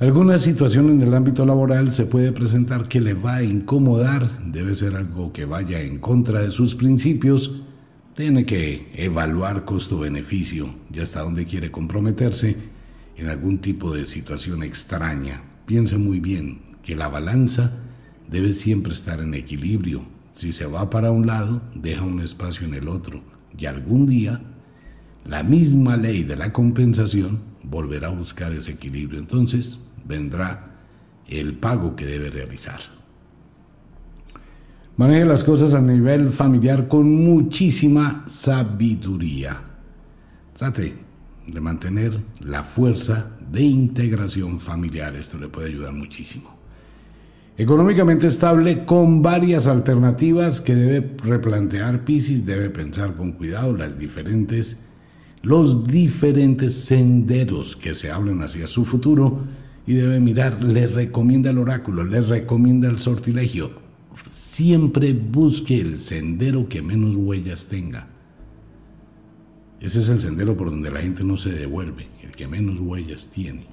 Alguna situación en el ámbito laboral se puede presentar que le va a incomodar, debe ser algo que vaya en contra de sus principios, tiene que evaluar costo-beneficio y hasta dónde quiere comprometerse en algún tipo de situación extraña. Piense muy bien que la balanza debe siempre estar en equilibrio. Si se va para un lado, deja un espacio en el otro y algún día la misma ley de la compensación volverá a buscar ese equilibrio. Entonces vendrá el pago que debe realizar. Maneje las cosas a nivel familiar con muchísima sabiduría. Trate de mantener la fuerza de integración familiar. Esto le puede ayudar muchísimo. Económicamente estable con varias alternativas que debe replantear Pisces, debe pensar con cuidado las diferentes, los diferentes senderos que se hablan hacia su futuro y debe mirar, le recomienda el oráculo, le recomienda el sortilegio. Siempre busque el sendero que menos huellas tenga. Ese es el sendero por donde la gente no se devuelve, el que menos huellas tiene.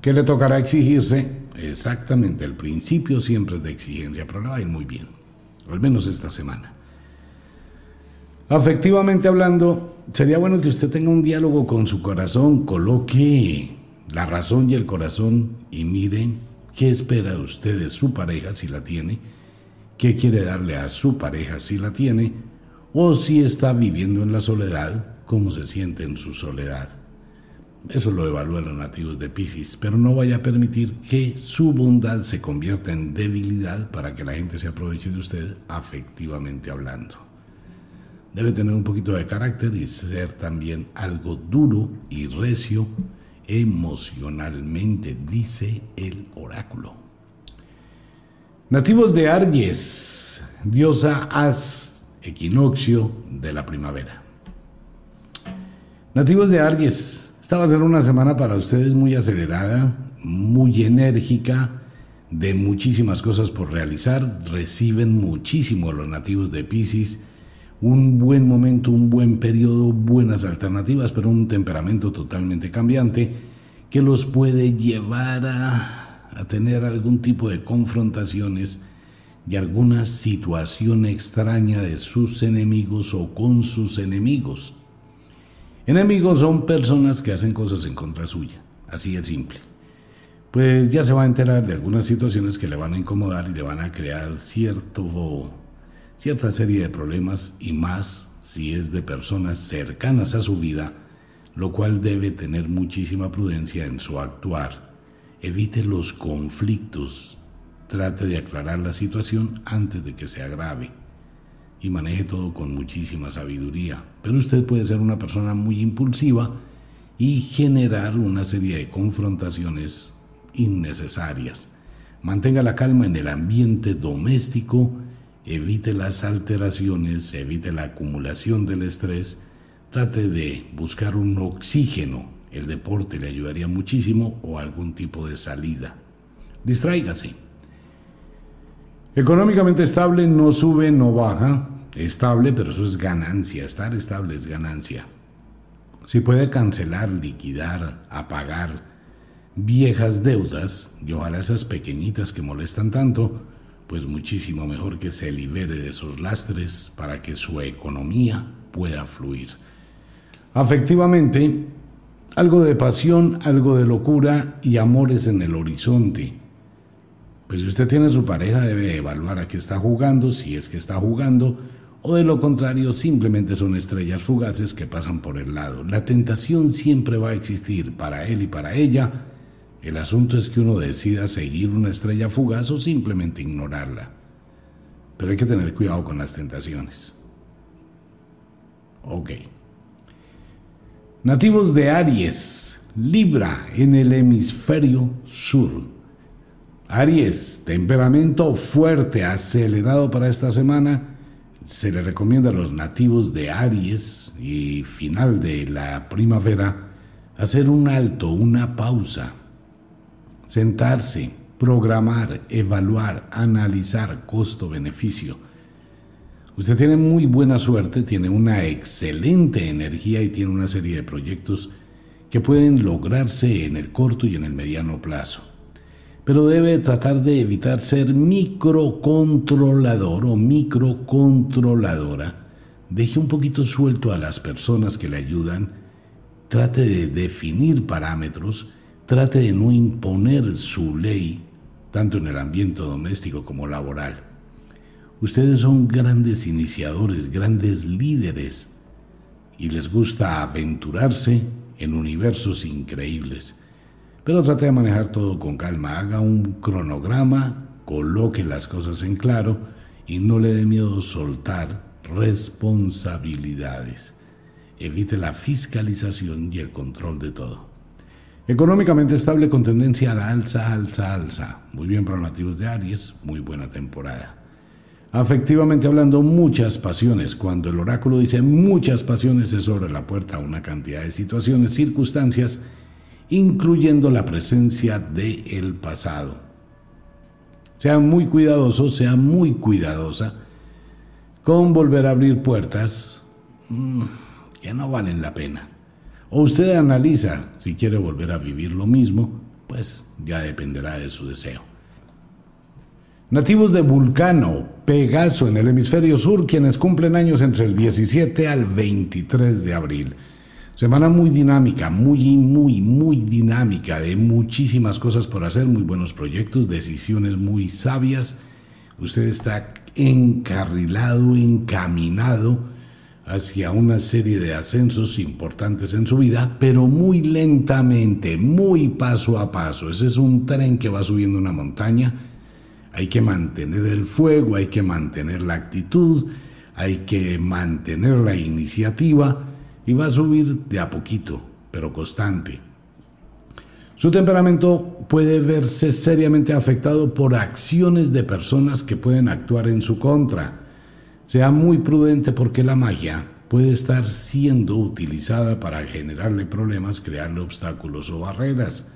¿Qué le tocará exigirse? Exactamente, el principio siempre es de exigencia, pero le va a ir muy bien, al menos esta semana. Afectivamente hablando, sería bueno que usted tenga un diálogo con su corazón, coloque la razón y el corazón y mire qué espera usted de su pareja si la tiene, qué quiere darle a su pareja si la tiene, o si está viviendo en la soledad, cómo se siente en su soledad. Eso lo evalúan los nativos de Pisces, pero no vaya a permitir que su bondad se convierta en debilidad para que la gente se aproveche de usted afectivamente hablando. Debe tener un poquito de carácter y ser también algo duro y recio emocionalmente, dice el oráculo. Nativos de Aries, diosa As, equinoccio de la primavera. Nativos de Aries, esta va a ser una semana para ustedes muy acelerada, muy enérgica, de muchísimas cosas por realizar. Reciben muchísimo los nativos de Pisces. Un buen momento, un buen periodo, buenas alternativas, pero un temperamento totalmente cambiante que los puede llevar a, a tener algún tipo de confrontaciones y alguna situación extraña de sus enemigos o con sus enemigos. Enemigos son personas que hacen cosas en contra suya, así de simple. Pues ya se va a enterar de algunas situaciones que le van a incomodar y le van a crear cierto, cierta serie de problemas y más si es de personas cercanas a su vida, lo cual debe tener muchísima prudencia en su actuar. Evite los conflictos, trate de aclarar la situación antes de que se agrave y maneje todo con muchísima sabiduría. Pero usted puede ser una persona muy impulsiva y generar una serie de confrontaciones innecesarias. Mantenga la calma en el ambiente doméstico, evite las alteraciones, evite la acumulación del estrés, trate de buscar un oxígeno. El deporte le ayudaría muchísimo o algún tipo de salida. Distráigase. Económicamente estable, no sube, no baja. Estable, pero eso es ganancia. Estar estable es ganancia. Si puede cancelar, liquidar, apagar viejas deudas, y ojalá esas pequeñitas que molestan tanto, pues muchísimo mejor que se libere de esos lastres para que su economía pueda fluir. Afectivamente, algo de pasión, algo de locura y amores en el horizonte. Pues si usted tiene su pareja debe evaluar a qué está jugando, si es que está jugando, o de lo contrario simplemente son estrellas fugaces que pasan por el lado. La tentación siempre va a existir para él y para ella. El asunto es que uno decida seguir una estrella fugaz o simplemente ignorarla. Pero hay que tener cuidado con las tentaciones. Ok. Nativos de Aries, Libra en el hemisferio sur. Aries, temperamento fuerte, acelerado para esta semana. Se le recomienda a los nativos de Aries y final de la primavera hacer un alto, una pausa, sentarse, programar, evaluar, analizar costo-beneficio. Usted tiene muy buena suerte, tiene una excelente energía y tiene una serie de proyectos que pueden lograrse en el corto y en el mediano plazo pero debe tratar de evitar ser microcontrolador o microcontroladora. Deje un poquito suelto a las personas que le ayudan, trate de definir parámetros, trate de no imponer su ley, tanto en el ambiente doméstico como laboral. Ustedes son grandes iniciadores, grandes líderes, y les gusta aventurarse en universos increíbles. Pero trate de manejar todo con calma, haga un cronograma, coloque las cosas en claro y no le dé miedo soltar responsabilidades. evite la fiscalización y el control de todo. Económicamente estable con tendencia a la alza, alza, alza. Muy bien para de Aries, muy buena temporada. Afectivamente hablando, muchas pasiones. Cuando el oráculo dice muchas pasiones es sobre la puerta a una cantidad de situaciones, circunstancias, incluyendo la presencia del el pasado. Sea muy cuidadoso, sea muy cuidadosa con volver a abrir puertas mm, que no valen la pena. O usted analiza si quiere volver a vivir lo mismo, pues ya dependerá de su deseo. Nativos de Vulcano, Pegaso en el hemisferio sur, quienes cumplen años entre el 17 al 23 de abril. Semana muy dinámica, muy, muy, muy dinámica, de muchísimas cosas por hacer, muy buenos proyectos, decisiones muy sabias. Usted está encarrilado, encaminado hacia una serie de ascensos importantes en su vida, pero muy lentamente, muy paso a paso. Ese es un tren que va subiendo una montaña hay que mantener el fuego, hay que mantener la actitud, hay que mantener la iniciativa y va a subir de a poquito, pero constante. Su temperamento puede verse seriamente afectado por acciones de personas que pueden actuar en su contra. Sea muy prudente porque la magia puede estar siendo utilizada para generarle problemas, crearle obstáculos o barreras.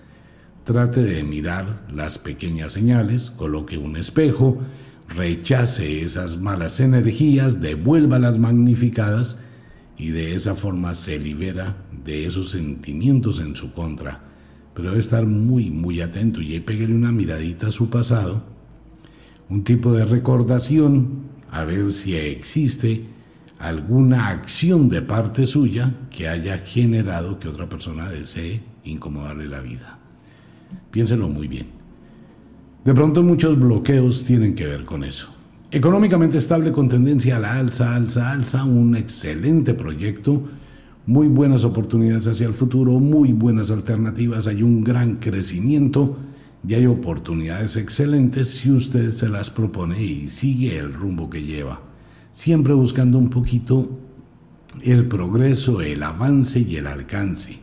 Trate de mirar las pequeñas señales, coloque un espejo, rechace esas malas energías, devuelva las magnificadas y de esa forma se libera de esos sentimientos en su contra. Pero debe estar muy, muy atento y peguele una miradita a su pasado, un tipo de recordación, a ver si existe alguna acción de parte suya que haya generado que otra persona desee incomodarle la vida. Piénsenlo muy bien. De pronto muchos bloqueos tienen que ver con eso. Económicamente estable con tendencia a la alza, alza, alza, un excelente proyecto, muy buenas oportunidades hacia el futuro, muy buenas alternativas, hay un gran crecimiento y hay oportunidades excelentes si usted se las propone y sigue el rumbo que lleva, siempre buscando un poquito el progreso, el avance y el alcance.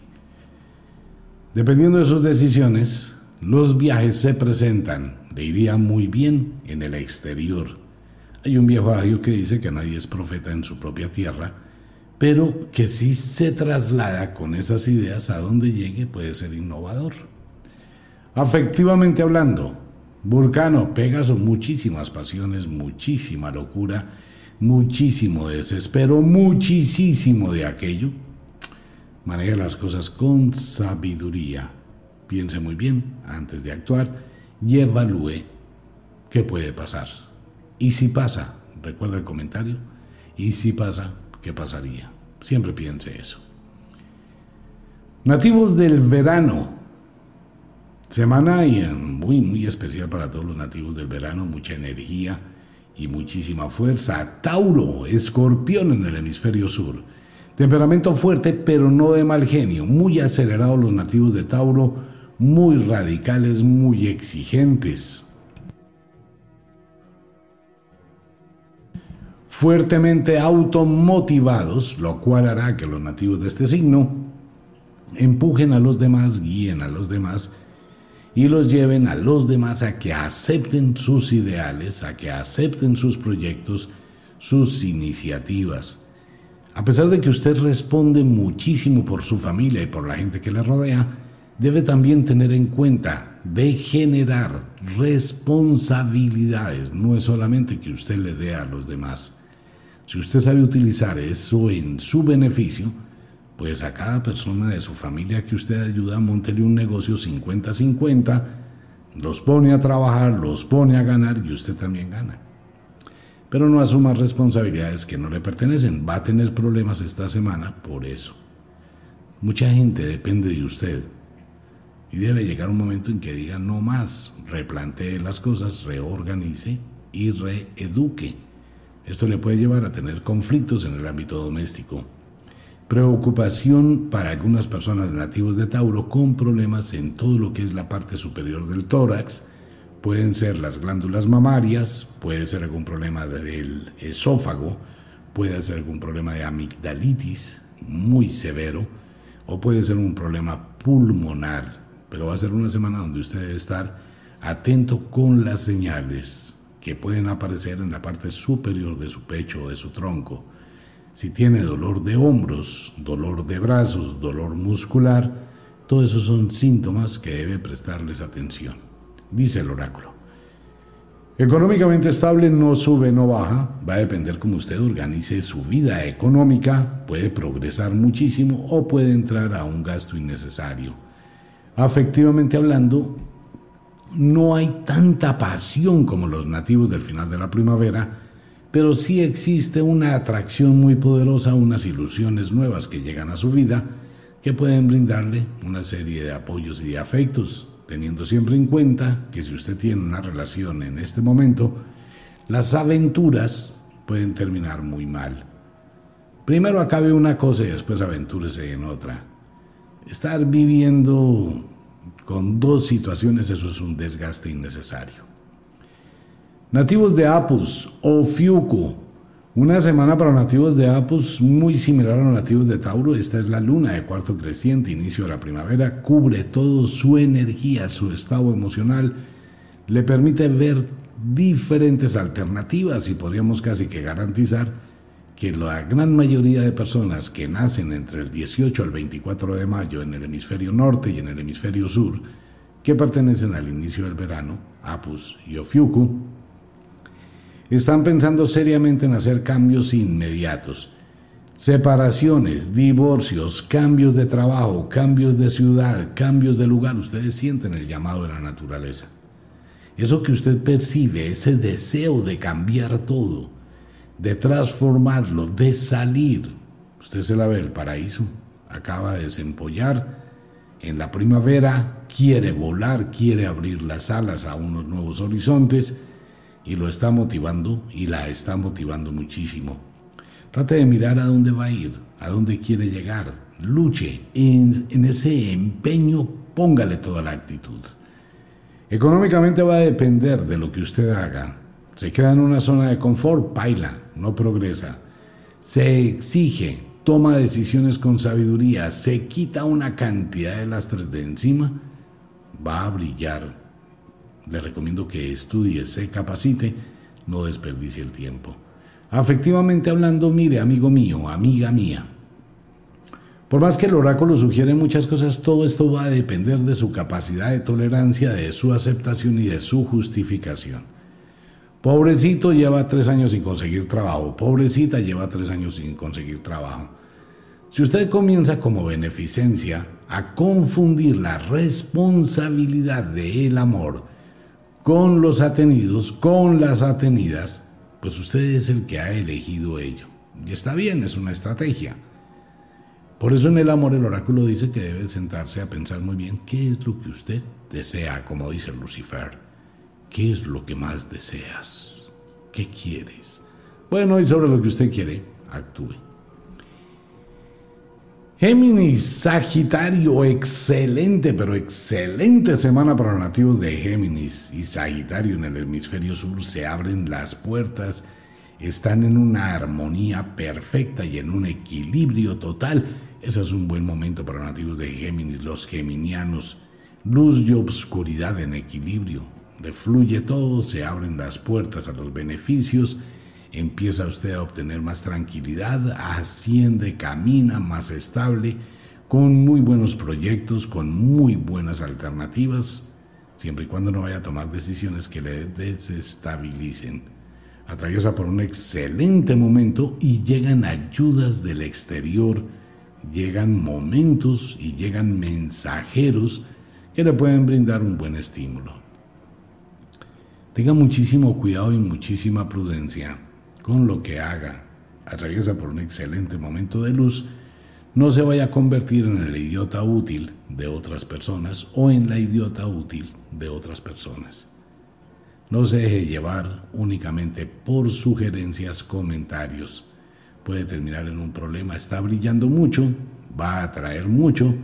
Dependiendo de sus decisiones, los viajes se presentan. Le iría muy bien en el exterior. Hay un viejo adagio que dice que nadie es profeta en su propia tierra, pero que si se traslada con esas ideas a donde llegue puede ser innovador. Afectivamente hablando, Vulcano, Pegaso, muchísimas pasiones, muchísima locura, muchísimo desespero, muchísimo de aquello Maneja las cosas con sabiduría. Piense muy bien antes de actuar y evalúe qué puede pasar. Y si pasa, recuerda el comentario, y si pasa, ¿qué pasaría? Siempre piense eso. Nativos del verano. Semana muy, muy especial para todos los nativos del verano, mucha energía y muchísima fuerza. Tauro, escorpión en el hemisferio sur. Temperamento fuerte, pero no de mal genio. Muy acelerados los nativos de Tauro, muy radicales, muy exigentes. Fuertemente automotivados, lo cual hará que los nativos de este signo empujen a los demás, guíen a los demás y los lleven a los demás a que acepten sus ideales, a que acepten sus proyectos, sus iniciativas. A pesar de que usted responde muchísimo por su familia y por la gente que le rodea, debe también tener en cuenta de generar responsabilidades. No es solamente que usted le dé a los demás. Si usted sabe utilizar eso en su beneficio, pues a cada persona de su familia que usted ayuda, montele un negocio 50-50, los pone a trabajar, los pone a ganar y usted también gana pero no asuma responsabilidades que no le pertenecen. Va a tener problemas esta semana por eso. Mucha gente depende de usted y debe llegar un momento en que diga no más, replantee las cosas, reorganice y reeduque. Esto le puede llevar a tener conflictos en el ámbito doméstico. Preocupación para algunas personas nativos de Tauro con problemas en todo lo que es la parte superior del tórax, Pueden ser las glándulas mamarias, puede ser algún problema del esófago, puede ser algún problema de amigdalitis, muy severo o puede ser un problema pulmonar, pero va a ser una semana donde usted debe estar atento con las señales que pueden aparecer en la parte superior de su pecho o de su tronco. Si tiene dolor de hombros, dolor de brazos, dolor muscular, todos esos son síntomas que debe prestarles atención. Dice el oráculo. Económicamente estable no sube, no baja, va a depender cómo usted organice su vida económica, puede progresar muchísimo o puede entrar a un gasto innecesario. Afectivamente hablando, no hay tanta pasión como los nativos del final de la primavera, pero sí existe una atracción muy poderosa, unas ilusiones nuevas que llegan a su vida que pueden brindarle una serie de apoyos y de afectos, teniendo siempre en cuenta que si usted tiene una relación en este momento, las aventuras pueden terminar muy mal. Primero acabe una cosa y después aventúrese en otra. Estar viviendo con dos situaciones, eso es un desgaste innecesario. Nativos de Apus o Fiuco. Una semana para nativos de Apus muy similar a los nativos de Tauro. Esta es la luna de cuarto creciente, inicio de la primavera. Cubre todo su energía, su estado emocional. Le permite ver diferentes alternativas y podríamos casi que garantizar que la gran mayoría de personas que nacen entre el 18 al 24 de mayo en el hemisferio norte y en el hemisferio sur, que pertenecen al inicio del verano, Apus y Ofiuku, están pensando seriamente en hacer cambios inmediatos. Separaciones, divorcios, cambios de trabajo, cambios de ciudad, cambios de lugar. Ustedes sienten el llamado de la naturaleza. Eso que usted percibe, ese deseo de cambiar todo, de transformarlo, de salir. Usted se la ve, el paraíso acaba de desempollar. En la primavera quiere volar, quiere abrir las alas a unos nuevos horizontes y lo está motivando y la está motivando muchísimo. Trate de mirar a dónde va a ir, a dónde quiere llegar. Luche en, ese empeño, póngale toda la actitud. Económicamente va a depender de lo que usted haga, se queda en una zona de confort, baila, no progresa. Se exige, toma decisiones con sabiduría, se quita una cantidad de lastres de encima, va a brillar. Le recomiendo que estudie, se capacite, no desperdicie el tiempo. Afectivamente hablando, mire, amigo mío, amiga mía, por más que el oráculo sugiere muchas cosas, todo esto va a depender de su capacidad de tolerancia, de su aceptación y de su justificación. Pobrecito lleva tres años sin conseguir trabajo. Pobrecita lleva tres años sin conseguir trabajo. Si usted comienza como beneficencia a confundir la responsabilidad del amor con los atenidos, con las atenidas, pues usted es el que ha elegido ello. Y está bien, es una estrategia. Por eso en el amor el oráculo dice que debe sentarse a pensar muy bien qué es lo que usted desea, como dice Lucifer. ¿Qué es lo que más deseas? ¿Qué quieres? Bueno, y sobre lo que usted quiere, actúe. Géminis, Sagitario, excelente, pero excelente semana para los nativos de Géminis y Sagitario en el hemisferio sur. Se abren las puertas, están en una armonía perfecta y en un equilibrio total. Ese es un buen momento para los nativos de Géminis, los geminianos. Luz y obscuridad en equilibrio le fluye todo, se abren las puertas a los beneficios, empieza usted a obtener más tranquilidad, asciende, camina más estable, con muy buenos proyectos, con muy buenas alternativas, siempre y cuando no vaya a tomar decisiones que le desestabilicen. Atraviesa por un excelente momento y llegan ayudas del exterior, llegan momentos y llegan mensajeros que le pueden brindar un buen estímulo. Tenga muchísimo cuidado y muchísima prudencia con lo que haga. Atraviesa por un excelente momento de luz. No se vaya a convertir en el idiota útil de otras personas o en la idiota útil de otras personas. No se deje llevar únicamente por sugerencias, comentarios. Puede terminar en un problema. Está brillando mucho, va a atraer mucho,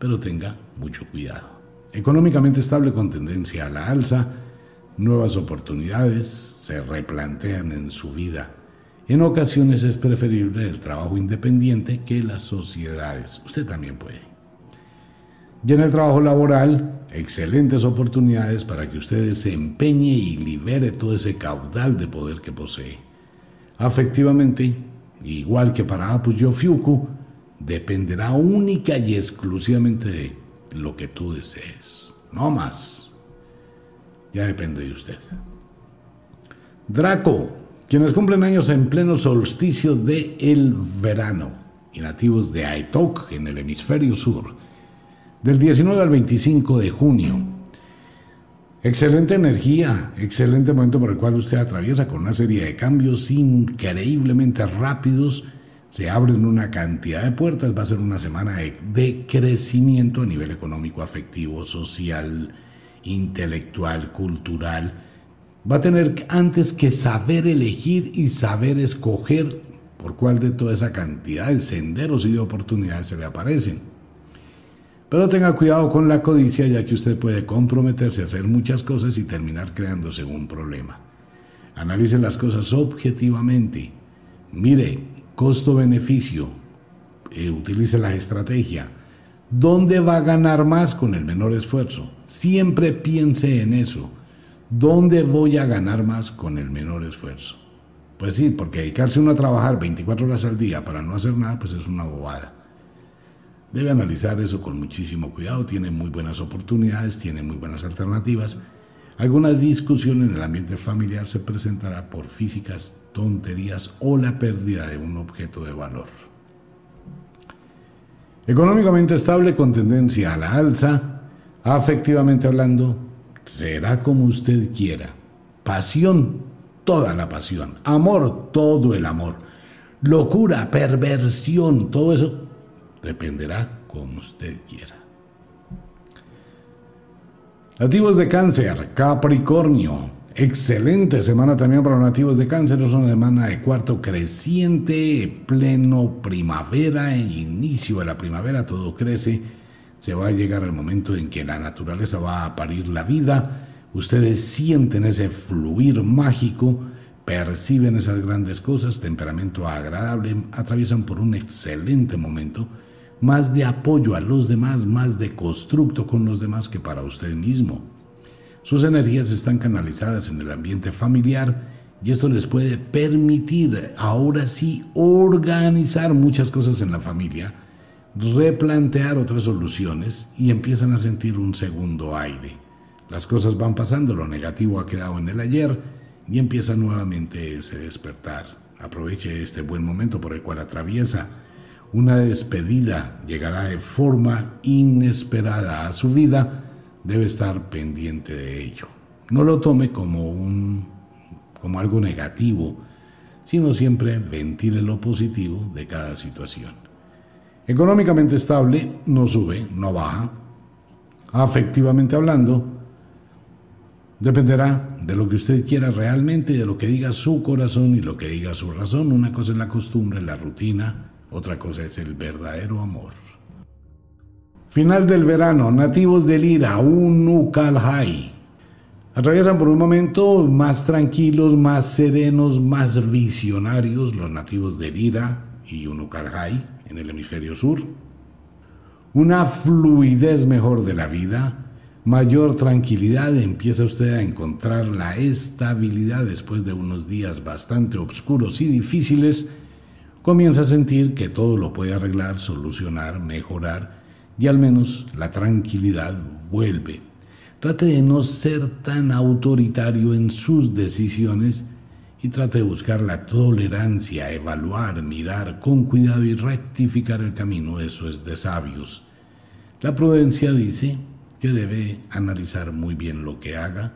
pero tenga mucho cuidado. Económicamente estable con tendencia a la alza nuevas oportunidades se replantean en su vida. En ocasiones es preferible el trabajo independiente que las sociedades. Usted también puede. Y en el trabajo laboral, excelentes oportunidades para que usted se empeñe y libere todo ese caudal de poder que posee. Afectivamente, igual que para Apuyo Fiuku, dependerá única y exclusivamente de lo que tú desees. No más. Ya depende de usted. Draco, quienes cumplen años en pleno solsticio de el verano y nativos de Aitok en el hemisferio sur, del 19 al 25 de junio. Excelente energía, excelente momento por el cual usted atraviesa con una serie de cambios increíblemente rápidos. Se abren una cantidad de puertas, va a ser una semana de, crecimiento a nivel económico, afectivo, social, intelectual, cultural va a tener antes que saber elegir y saber escoger por cuál de toda esa cantidad de senderos y de oportunidades se le aparecen. Pero tenga cuidado con la codicia ya que usted puede comprometerse a hacer muchas cosas y terminar creándose un problema. Analice las cosas objetivamente. Mire, costo-beneficio. Eh, utilice la estrategia. ¿Dónde va a ganar más con el menor esfuerzo? Siempre piense en eso ¿Dónde voy a ganar más con el menor esfuerzo? Pues sí, porque dedicarse uno a trabajar 24 horas al día para no hacer nada, pues es una bobada. Debe analizar eso con muchísimo cuidado, tiene muy buenas oportunidades, tiene muy buenas alternativas. Alguna discusión en el ambiente familiar se presentará por físicas tonterías o la pérdida de un objeto de valor. Económicamente estable con tendencia a la alza, afectivamente hablando, será como usted quiera. Pasión, toda la pasión. Amor, todo el amor. Locura, perversión, todo eso dependerá como usted quiera. Nativos de cáncer, Capricornio. Excelente semana también para los nativos de cáncer. Es una semana de cuarto creciente, pleno primavera, inicio de la primavera, todo crece se va a llegar el momento en que la naturaleza va a parir la vida, ustedes sienten ese fluir mágico, perciben esas grandes cosas, temperamento agradable, atraviesan por un excelente momento, más de apoyo a los demás, más de constructo con los demás que para usted mismo. Sus energías están canalizadas en el ambiente familiar y esto les puede permitir ahora sí organizar muchas cosas en la familia replantear otras soluciones y empiezan a sentir un segundo aire. Las cosas van pasando, lo negativo ha quedado en el ayer y empieza nuevamente ese despertar. Aproveche este buen momento por el cual atraviesa. Una despedida llegará de forma inesperada a su vida. Debe estar pendiente de ello. No lo tome como un como algo negativo, sino siempre ventile lo positivo de cada situación. Económicamente estable, no sube, no baja. Afectivamente hablando, dependerá de lo que usted quiera realmente, de lo que diga su corazón y lo que diga su razón. Una cosa es la costumbre, la rutina, otra cosa es el verdadero amor. Final del verano, nativos del Ira, Unukalhai. Atraviesan por un momento más tranquilos, más serenos, más visionarios los nativos del Ira y Unukalhai en el hemisferio sur, una fluidez mejor de la vida, mayor tranquilidad, empieza usted a encontrar la estabilidad después de unos días bastante oscuros y difíciles, comienza a sentir que todo lo puede arreglar, solucionar, mejorar y al menos la tranquilidad vuelve. Trate de no ser tan autoritario en sus decisiones y trate de buscar la tolerancia, evaluar, mirar con cuidado y rectificar el camino. Eso es de sabios. La prudencia dice que debe analizar muy bien lo que haga,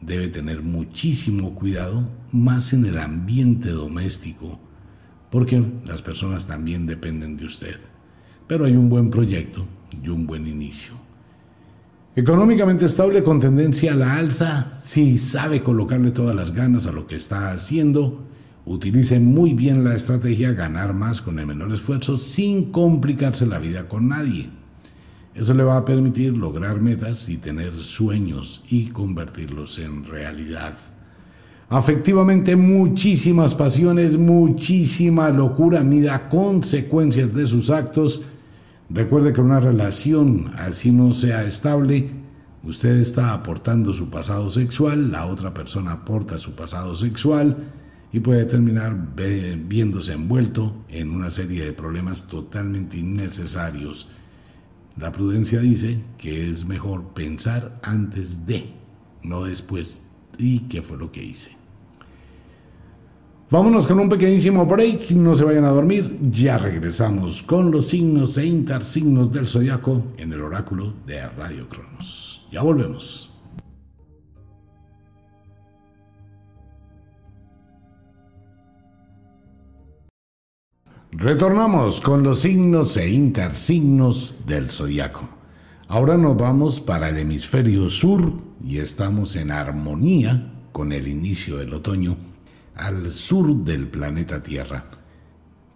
debe tener muchísimo cuidado, más en el ambiente doméstico, porque las personas también dependen de usted. Pero hay un buen proyecto y un buen inicio. Económicamente estable con tendencia a la alza, si sabe colocarle todas las ganas a lo que está haciendo, utilice muy bien la estrategia ganar más con el menor esfuerzo sin complicarse la vida con nadie. Eso le va a permitir lograr metas y tener sueños y convertirlos en realidad. Afectivamente, muchísimas pasiones, muchísima locura, mida consecuencias de sus actos. Recuerde que una relación, así no sea estable, usted está aportando su pasado sexual, la otra persona aporta su pasado sexual y puede terminar viéndose envuelto en una serie de problemas totalmente innecesarios. La prudencia dice que es mejor pensar antes de, no después. ¿Y qué fue lo que hice? Vámonos con un pequeñísimo break, no se vayan a dormir, ya regresamos con los signos e intersignos del zodiaco en el oráculo de Radio Cronos. Ya volvemos. Retornamos con los signos e intersignos del zodiaco. Ahora nos vamos para el hemisferio sur y estamos en armonía con el inicio del otoño al sur del planeta Tierra.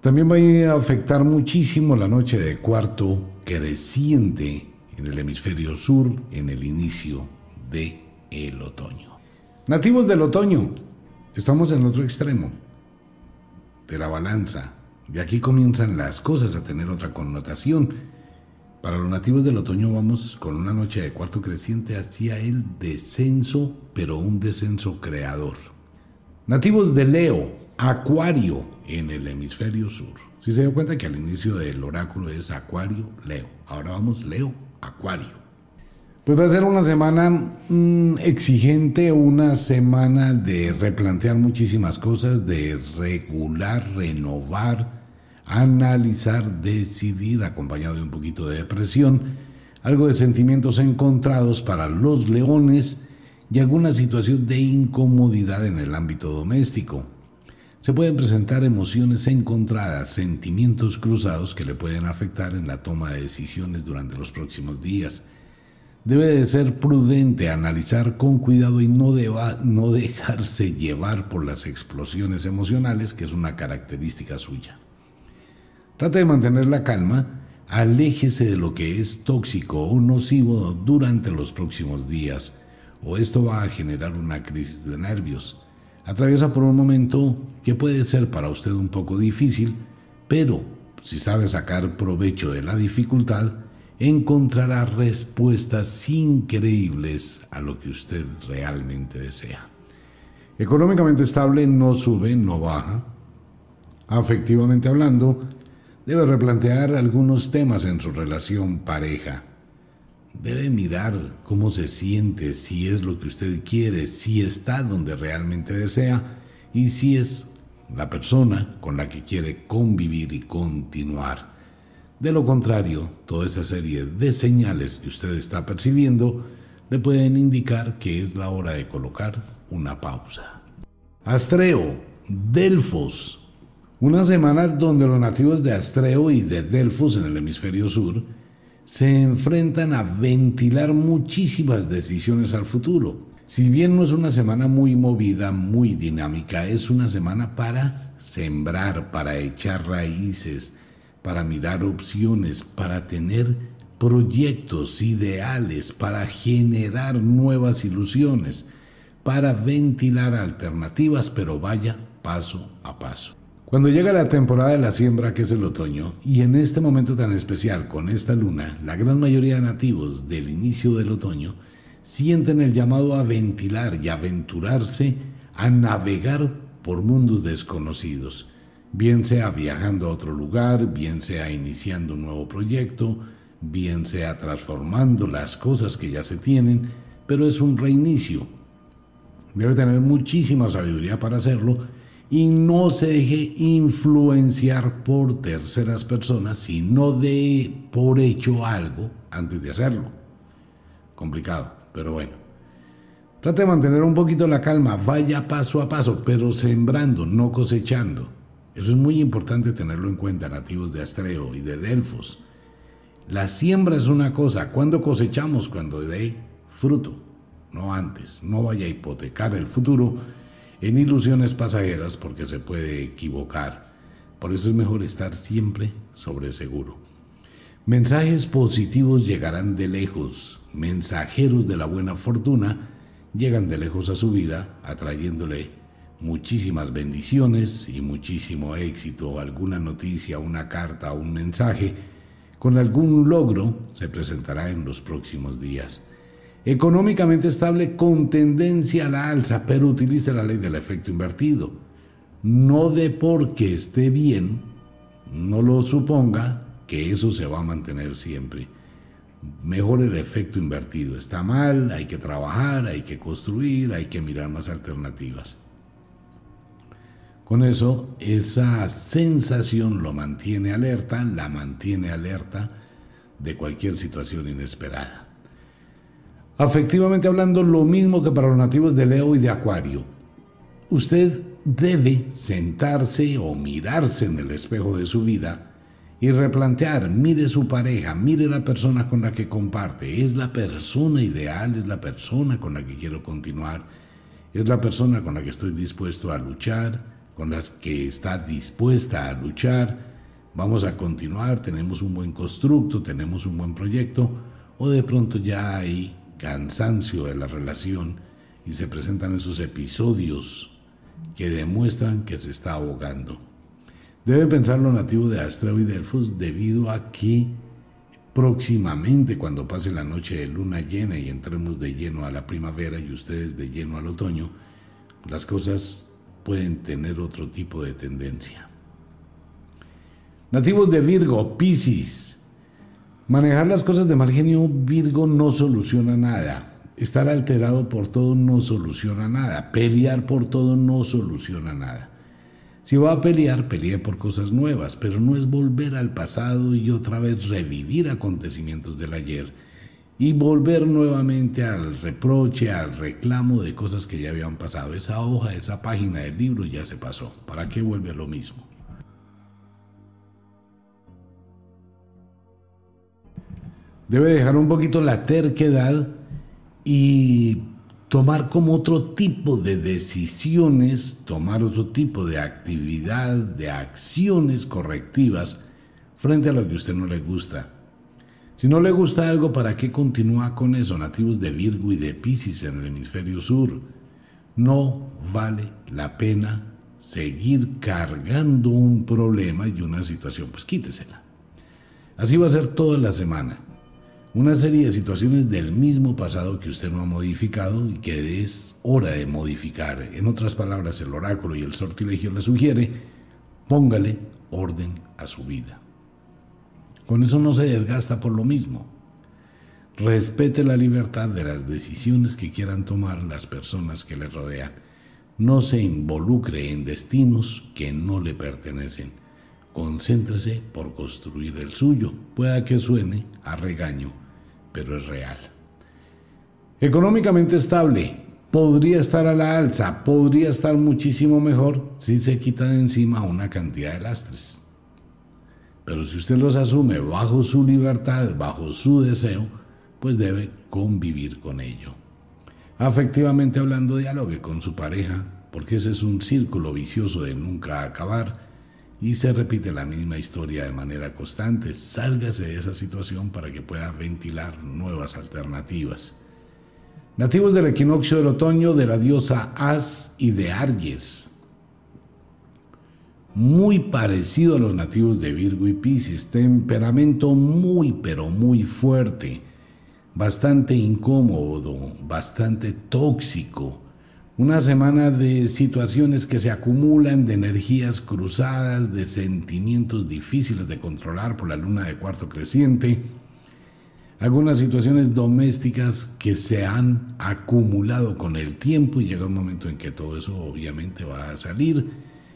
También va a afectar muchísimo la noche de cuarto creciente en el hemisferio sur en el inicio de el otoño. Nativos del otoño, estamos en el otro extremo de la balanza. De aquí comienzan las cosas a tener otra connotación. Para los nativos del otoño vamos con una noche de cuarto creciente hacia el descenso, pero un descenso creador. Nativos de Leo, Acuario en el hemisferio sur. Si se dio cuenta que al inicio del oráculo es Acuario, Leo. Ahora vamos Leo, Acuario. Pues va a ser una semana mm, exigente, una semana de replantear muchísimas cosas, de regular, renovar, analizar, decidir, acompañado de un poquito de depresión, algo de sentimientos encontrados para los leones y alguna situación de incomodidad en el ámbito doméstico. Se pueden presentar emociones encontradas, sentimientos cruzados que le pueden afectar en la toma de decisiones durante los próximos días. Debe de ser prudente, analizar con cuidado y no, no dejarse llevar por las explosiones emocionales, que es una característica suya. Trate de mantener la calma, aléjese de lo que es tóxico o nocivo durante los próximos días o esto va a generar una crisis de nervios. Atraviesa por un momento que puede ser para usted un poco difícil, pero si sabe sacar provecho de la dificultad, encontrará respuestas increíbles a lo que usted realmente desea. Económicamente estable no sube, no baja. Afectivamente hablando, debe replantear algunos temas en su relación pareja debe mirar cómo se siente, si es lo que usted quiere, si está donde realmente desea y si es la persona con la que quiere convivir y continuar. De lo contrario, toda esa serie de señales que usted está percibiendo le pueden indicar que es la hora de colocar una pausa. Astreo, Delfos. Una semana donde los nativos de Astreo y de Delfos en el hemisferio sur se enfrentan a ventilar muchísimas decisiones al futuro. Si bien no es una semana muy movida, muy dinámica, es una semana para sembrar, para echar raíces, para mirar opciones, para tener proyectos ideales, para generar nuevas ilusiones, para ventilar alternativas, pero vaya paso a paso. Cuando llega la temporada de la siembra, que es el otoño, y en este momento tan especial con esta luna, la gran mayoría de nativos del inicio del otoño sienten el llamado a ventilar y aventurarse a navegar por mundos desconocidos, bien sea viajando a otro lugar, bien sea iniciando un nuevo proyecto, bien sea transformando las cosas que ya se tienen, pero es un reinicio. Debe tener muchísima sabiduría para hacerlo y no se deje influenciar por terceras personas, sino de por hecho algo antes de hacerlo. Complicado, pero bueno. Trate de mantener un poquito la calma, vaya paso a paso, pero sembrando, no cosechando. Eso es muy importante tenerlo en cuenta, nativos de Astreo y de Delfos. La siembra es una cosa, cuando cosechamos, cuando dé fruto, no antes. No vaya a hipotecar el futuro en ilusiones pasajeras porque se puede equivocar. Por eso es mejor estar siempre sobre seguro. Mensajes positivos llegarán de lejos. Mensajeros de la buena fortuna llegan de lejos a su vida, atrayéndole muchísimas bendiciones y muchísimo éxito. Alguna noticia, una carta, un mensaje con algún logro se presentará en los próximos días. Económicamente estable con tendencia a la alza, pero utilice la ley del efecto invertido. No de porque esté bien, no lo suponga que eso se va a mantener siempre. Mejor el efecto invertido. Está mal, hay que trabajar, hay que construir, hay que mirar más alternativas. Con eso, esa sensación lo mantiene alerta, la mantiene alerta de cualquier situación inesperada. Afectivamente hablando, lo mismo que para los nativos de Leo y de Acuario. Usted debe sentarse o mirarse en el espejo de su vida y replantear, mire su pareja, mire la persona con la que comparte, es la persona ideal, es la persona con la que quiero continuar, es la persona con la que estoy dispuesto a luchar, con las que está dispuesta a luchar, vamos a continuar, tenemos un buen constructo, tenemos un buen proyecto, o de pronto ya hay cansancio de la relación y se presentan esos episodios que demuestran que se está ahogando. Debe pensar lo nativo de Astreo y Delfos debido a que próximamente cuando pase la noche de luna llena y entremos de lleno a la primavera y ustedes de lleno al otoño, las cosas pueden tener otro tipo de tendencia. Nativos de Virgo, Piscis. Manejar las cosas de mal genio Virgo no soluciona nada. Estar alterado por todo no soluciona nada. Pelear por todo no soluciona nada. Si va a pelear, pelee por cosas nuevas, pero no es volver al pasado y otra vez revivir acontecimientos del ayer y volver nuevamente al reproche, al reclamo de cosas que ya habían pasado. Esa hoja, esa página del libro ya se pasó. ¿Para qué vuelve a lo mismo? Debe dejar un poquito la terquedad y tomar como otro tipo de decisiones, tomar otro tipo de actividad, de acciones correctivas frente a lo que a usted no le gusta si no le gusta algo, ¿para qué continúa con eso? Nativos de Virgo y de Pisces en el hemisferio sur. No vale la pena seguir cargando un problema y una situación, pues quítesela. Así va a ser toda la semana. Una serie de situaciones del mismo pasado que usted no ha modificado y que es hora de modificar. En otras palabras, el oráculo y el sortilegio le sugiere, póngale orden a su vida. Con eso no se desgasta por lo mismo. Respete la libertad de las decisiones que quieran tomar las personas que le rodean. No se involucre en destinos que no le pertenecen. Concéntrese por construir el suyo. Pueda que suene a regaño, pero es real. Económicamente estable. Podría estar a la alza, podría estar muchísimo mejor si se quita encima una cantidad de lastres. Pero si usted los asume bajo su libertad, bajo su deseo, pues debe convivir con ello. Afectivamente hablando, dialogue con su pareja, porque ese es un círculo vicioso de nunca acabar y se repite la misma historia de manera constante. Sálgase de esa situación para que pueda ventilar nuevas alternativas. Nativos del equinoccio del otoño de la diosa As y de Arges muy parecido a los nativos de Virgo y Pisces, temperamento muy pero muy fuerte, bastante incómodo, bastante tóxico, una semana de situaciones que se acumulan, de energías cruzadas, de sentimientos difíciles de controlar por la luna de cuarto creciente, algunas situaciones domésticas que se han acumulado con el tiempo y llega un momento en que todo eso obviamente va a salir.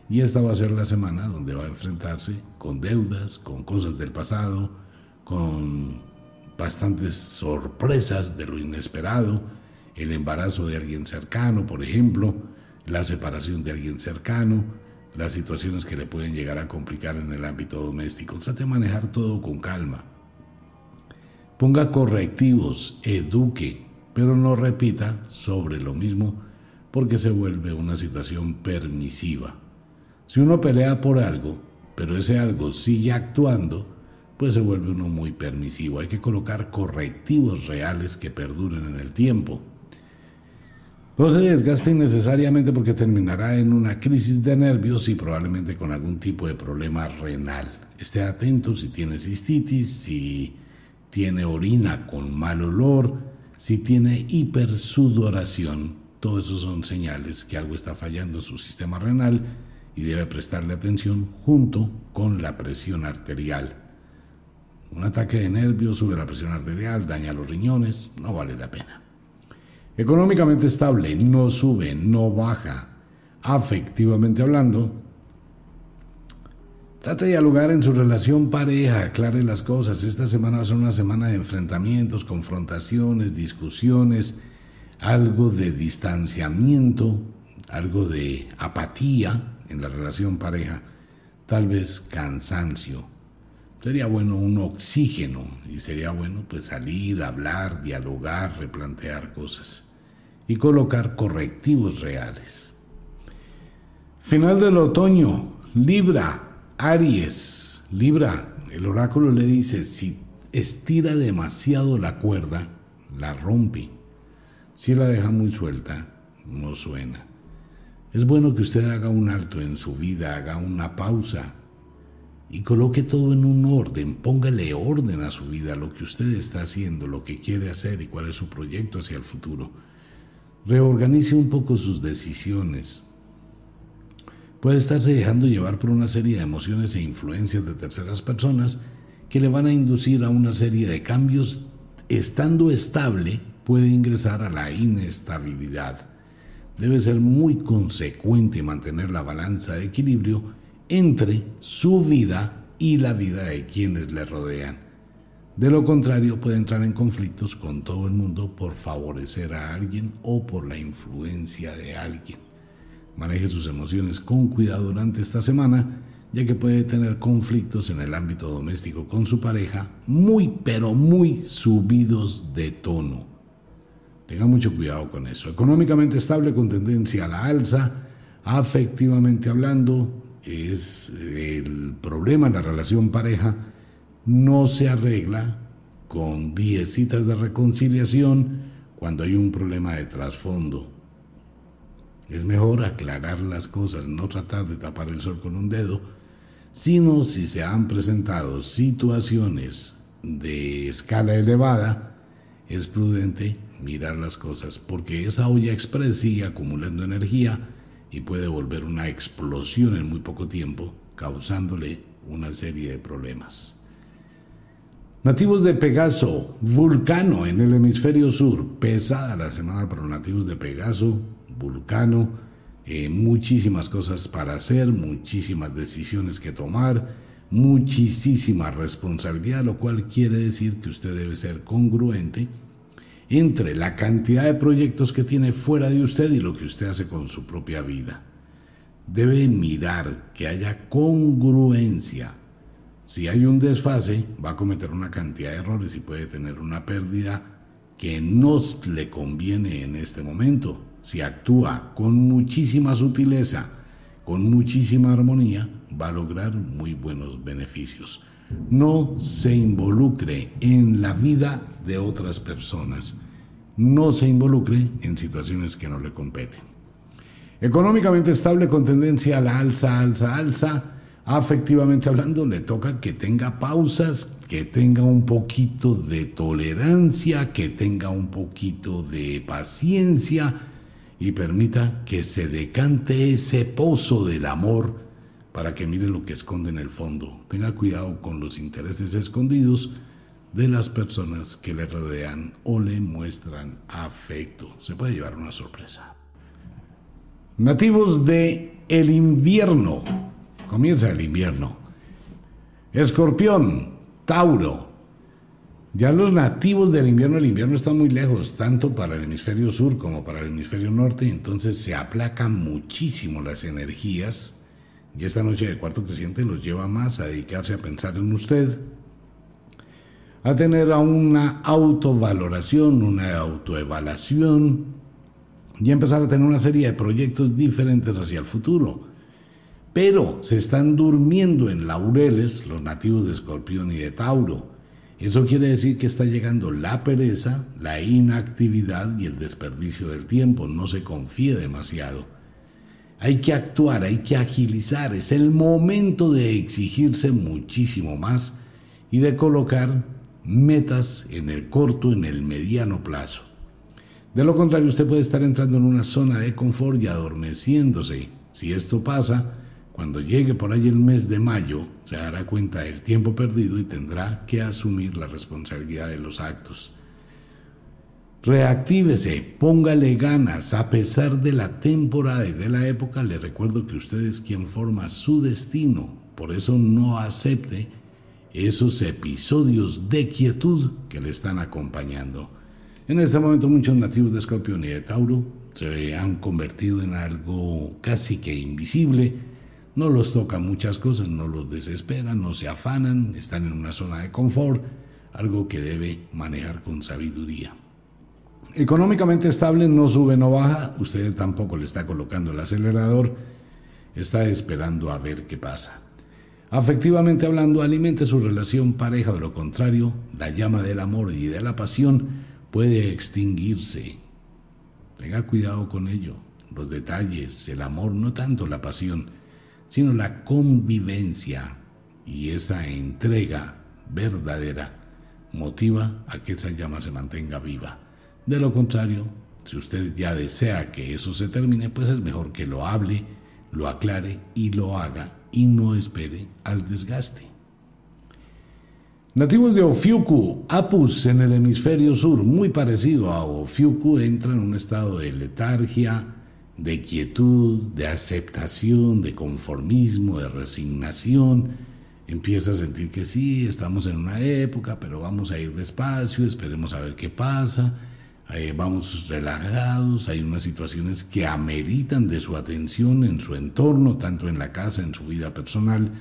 Y esta va a ser la semana donde va a enfrentarse con deudas, con cosas del pasado, con bastantes sorpresas de lo inesperado, el embarazo de alguien cercano, por ejemplo, la separación de alguien cercano, las situaciones que le pueden llegar a complicar en el ámbito doméstico. Trate de manejar todo con calma. Ponga correctivos, eduque, pero no repita sobre lo mismo porque se vuelve una situación permisiva. Si uno pelea por algo, pero ese algo sigue actuando, pues se vuelve uno muy permisivo. Hay que colocar correctivos reales que perduren en el tiempo. No se desgaste innecesariamente porque terminará en una crisis de nervios y probablemente con algún tipo de problema renal. Esté atento si tiene cistitis, si tiene orina con mal olor, si tiene hipersudoración. Todos esos son señales que algo está fallando en su sistema renal y debe prestarle atención junto con la presión arterial. Un ataque de nervios sube la presión arterial, daña los riñones, no vale la pena. Económicamente estable, no sube, no baja. Afectivamente hablando, trate de dialogar en su relación pareja, aclare las cosas. Esta semana ser una semana de enfrentamientos, confrontaciones, discusiones, algo de distanciamiento, algo de apatía en la relación pareja, tal vez cansancio. Sería bueno un oxígeno y sería bueno pues salir, hablar, dialogar, replantear cosas y colocar correctivos reales. Final del otoño, Libra, Aries, Libra, el oráculo le dice, si estira demasiado la cuerda, la rompe. Si la deja muy suelta, no suena. Es bueno que usted haga un alto en su vida, haga una pausa y coloque todo en un orden, póngale orden a su vida, lo que usted está haciendo, lo que quiere hacer y cuál es su proyecto hacia el futuro. Reorganice un poco sus decisiones. Puede estarse dejando llevar por una serie de emociones e influencias de terceras personas que le van a inducir a una serie de cambios. Estando estable, puede ingresar a la inestabilidad. Debe ser muy consecuente y mantener la balanza de equilibrio entre su vida y la vida de quienes le rodean. De lo contrario, puede entrar en conflictos con todo el mundo por favorecer a alguien o por la influencia de alguien. Maneje sus emociones con cuidado durante esta semana, ya que puede tener conflictos en el ámbito doméstico con su pareja muy, pero muy subidos de tono. Tenga mucho cuidado con eso. Económicamente estable con tendencia a la alza, afectivamente hablando, es el problema en la relación pareja no se arregla con 10 citas de reconciliación cuando hay un problema de trasfondo. Es mejor aclarar las cosas, no tratar de tapar el sol con un dedo, sino si se han presentado situaciones de escala elevada, es prudente mirar las cosas, porque esa olla express sigue acumulando energía y puede volver una explosión en muy poco tiempo, causándole una serie de problemas. Nativos de Pegaso, Vulcano en el hemisferio sur. Pesada la semana para los nativos de Pegaso, Vulcano. Eh, muchísimas cosas para hacer, muchísimas decisiones que tomar, muchísima responsabilidad, lo cual quiere decir que usted debe ser congruente entre la cantidad de proyectos que tiene fuera de usted y lo que usted hace con su propia vida. Debe mirar que haya congruencia si hay un desfase, va a cometer una cantidad de errores y puede tener una pérdida que no le conviene en este momento. Si actúa con muchísima sutileza, con muchísima armonía, va a lograr muy buenos beneficios. No se involucre en la vida de otras personas. No se involucre en situaciones que no le competen. Económicamente estable con tendencia a la alza, alza, alza afectivamente hablando, le toca que tenga pausas, que tenga un poquito de tolerancia, que tenga un poquito de paciencia y permita que se decante ese pozo del amor para que mire lo que esconde en el fondo. Tenga cuidado con los intereses escondidos de las personas que le rodean o le muestran afecto. Se puede llevar una sorpresa. Nativos de el invierno Comienza el invierno. Escorpión, Tauro. Ya los nativos del invierno, el invierno está muy lejos, tanto para el hemisferio sur como para el hemisferio norte, entonces se aplacan muchísimo las energías y esta noche de cuarto creciente los lleva más a dedicarse a pensar en usted, a tener una autovaloración, una autoevaluación y empezar a tener una serie de proyectos diferentes hacia el futuro pero se están durmiendo en laureles los nativos de Escorpión y de Tauro. Eso quiere decir que está llegando la pereza, la inactividad y el desperdicio del tiempo. No se confíe demasiado. Hay que actuar, hay que agilizar. Es el momento de exigirse muchísimo más y de colocar metas en el corto, en el mediano plazo. De lo contrario, usted puede estar entrando en una zona de confort y adormeciéndose. Si esto pasa, cuando llegue por ahí el mes de mayo, se dará cuenta del tiempo perdido y tendrá que asumir la responsabilidad de los actos. Reactívese, póngale ganas, a pesar de la temporada y de la época, le recuerdo que usted es quien forma su destino, por eso no acepte esos episodios de quietud que le están acompañando. En este momento muchos nativos de Escorpión y de Tauro se han convertido en algo casi que invisible. No los toca muchas cosas, no los desesperan, no se afanan, están en una zona de confort, algo que debe manejar con sabiduría. Económicamente estable, no sube, no baja, usted tampoco le está colocando el acelerador, está esperando a ver qué pasa. Afectivamente hablando, alimente su relación pareja, de lo contrario, la llama del amor y de la pasión puede extinguirse. Tenga cuidado con ello. Los detalles, el amor, no tanto la pasión, sino la convivencia y esa entrega verdadera motiva a que esa llama se mantenga viva. De lo contrario, si usted ya desea que eso se termine, pues es mejor que lo hable, lo aclare y lo haga y no espere al desgaste. Nativos de Ofiuku, Apus en el hemisferio sur, muy parecido a Ofiuku, entra en un estado de letargia, de quietud, de aceptación, de conformismo, de resignación. Empieza a sentir que sí, estamos en una época, pero vamos a ir despacio, esperemos a ver qué pasa. Eh, vamos relajados, hay unas situaciones que ameritan de su atención en su entorno, tanto en la casa, en su vida personal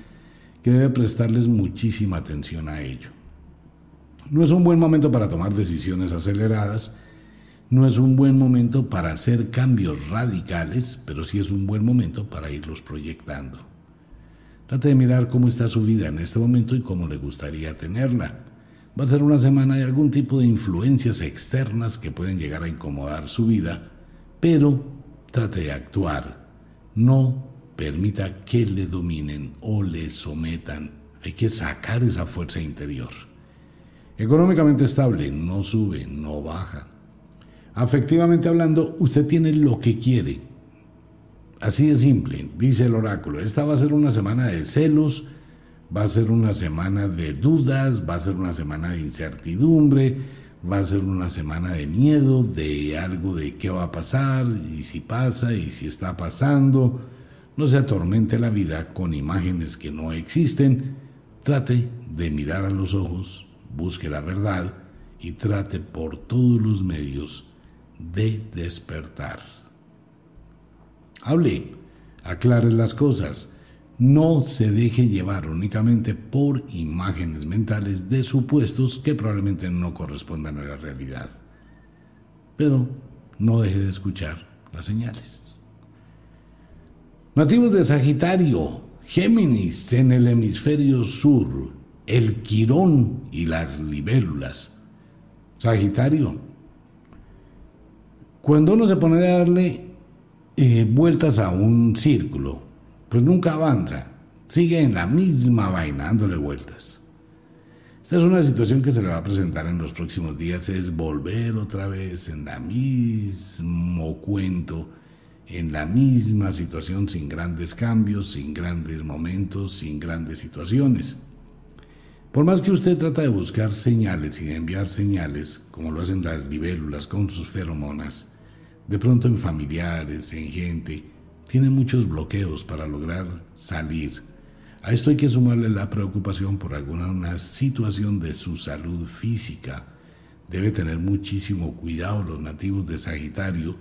que debe prestarles muchísima atención a ello. No es un buen momento para tomar decisiones aceleradas, no es un buen momento para hacer cambios radicales, pero sí es un buen momento para irlos proyectando. Trate de mirar cómo está su vida en este momento y cómo le gustaría tenerla. Va a ser una semana de algún tipo de influencias externas que pueden llegar a incomodar su vida, pero trate de actuar. No permita que le dominen o le sometan. Hay que sacar esa fuerza interior. Económicamente estable, no sube, no baja. Afectivamente hablando, usted tiene lo que quiere. Así de simple, dice el oráculo. Esta va a ser una semana de celos, va a ser una semana de dudas, va a ser una semana de incertidumbre, va a ser una semana de miedo, de algo de qué va a pasar, y si pasa, y si está pasando no se atormente la vida con imágenes que no existen. Trate de mirar a los ojos, busque la verdad y trate por todos los medios de despertar. Hable, aclare las cosas. No se deje llevar únicamente por imágenes mentales de supuestos que probablemente no correspondan a la realidad. Pero no deje de escuchar las señales. Nativos de Sagitario, Géminis en el hemisferio sur, el Quirón y las libélulas. Sagitario, cuando uno se pone a darle eh, vueltas a un círculo, pues nunca avanza, sigue en la misma vaina dándole vueltas. Esta es una situación que se le va a presentar en los próximos días, es volver otra vez en la mismo cuento en la misma situación sin grandes cambios, sin grandes momentos, sin grandes situaciones. Por más que usted trata de buscar señales y de enviar señales, como lo hacen las libélulas con sus feromonas, de pronto en familiares, en gente, tiene muchos bloqueos para lograr salir. A esto hay que sumarle la preocupación por alguna una situación de su salud física. Debe tener muchísimo cuidado los nativos de Sagitario,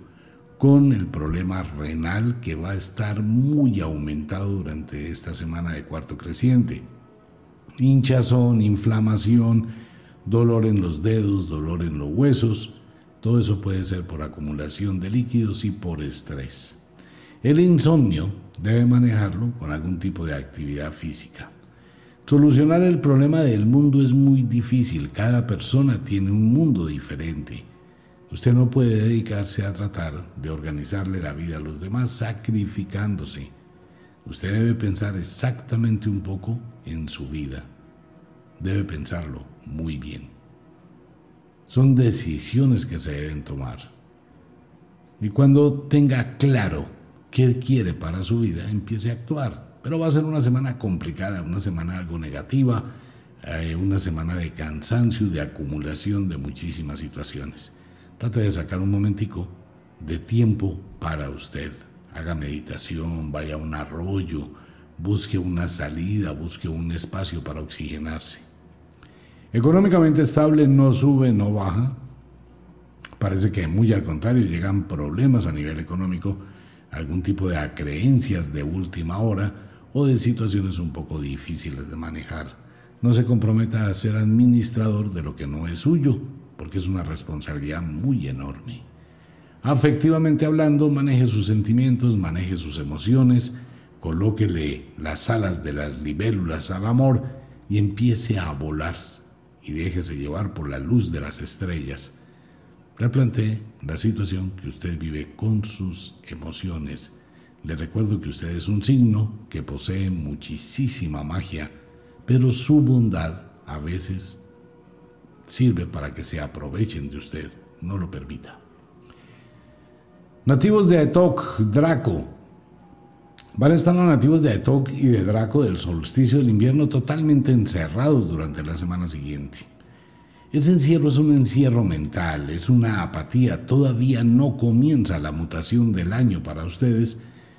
con el problema renal que va a estar muy aumentado durante esta semana de cuarto creciente. Hinchazón, inflamación, dolor en los dedos, dolor en los huesos, todo eso puede ser por acumulación de líquidos y por estrés. El insomnio debe manejarlo con algún tipo de actividad física. Solucionar el problema del mundo es muy difícil. Cada persona tiene un mundo diferente. Usted no puede dedicarse a tratar de organizarle la vida a los demás sacrificándose. Usted debe pensar exactamente un poco en su vida. Debe pensarlo muy bien. Son decisiones que se deben tomar. Y cuando tenga claro qué quiere para su vida, empiece a actuar. Pero va a ser una semana complicada, una semana algo negativa, eh, una semana de cansancio, de acumulación de muchísimas situaciones. Trate de sacar un momentico de tiempo para usted. Haga meditación, vaya a un arroyo, busque una salida, busque un espacio para oxigenarse. Económicamente estable no sube, no baja. Parece que muy al contrario llegan problemas a nivel económico, algún tipo de acreencias de última hora o de situaciones un poco difíciles de manejar. No se comprometa a ser administrador de lo que no es suyo, porque es una responsabilidad muy enorme. Afectivamente hablando, maneje sus sentimientos, maneje sus emociones, colóquele las alas de las libélulas al amor y empiece a volar y déjese llevar por la luz de las estrellas. Replantee la situación que usted vive con sus emociones le recuerdo que usted es un signo que posee muchísima magia, pero su bondad a veces sirve para que se aprovechen de usted. No lo permita. Nativos de Aetok, Draco. Van a estar los nativos de Aetok y de Draco del solsticio del invierno totalmente encerrados durante la semana siguiente. Ese encierro es un encierro mental, es una apatía. Todavía no comienza la mutación del año para ustedes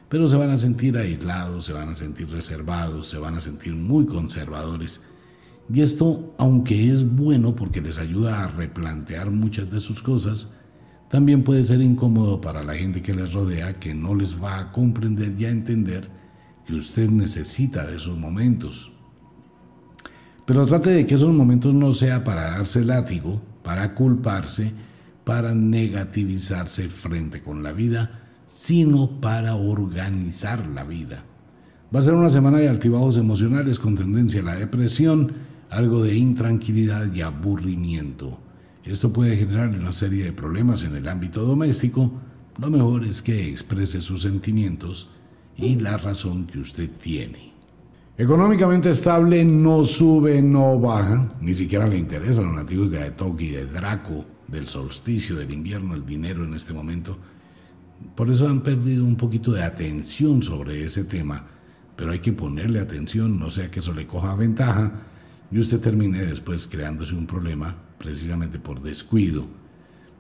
pero se van a sentir aislados, se van a sentir reservados, se van a sentir muy conservadores. Y esto, aunque es bueno porque les ayuda a replantear muchas de sus cosas, también puede ser incómodo para la gente que les rodea que no les va a comprender y a entender que usted necesita de esos momentos. Pero trate de que esos momentos no sea para darse látigo, para culparse, para negativizarse frente con la vida, sino para organizar la vida. Va a ser una semana de altibajos emocionales con tendencia a la depresión, algo de intranquilidad y aburrimiento. Esto puede generar una serie de problemas en el ámbito doméstico. Lo mejor es que exprese sus sentimientos y la razón que usted tiene. Económicamente estable, no sube, no baja, ni siquiera le interesa a los nativos de Aetok de Draco, del solsticio del invierno, el dinero en este momento por eso han perdido un poquito de atención sobre ese tema, pero hay que ponerle atención, no sea que eso le coja ventaja y usted termine después creándose un problema precisamente por descuido.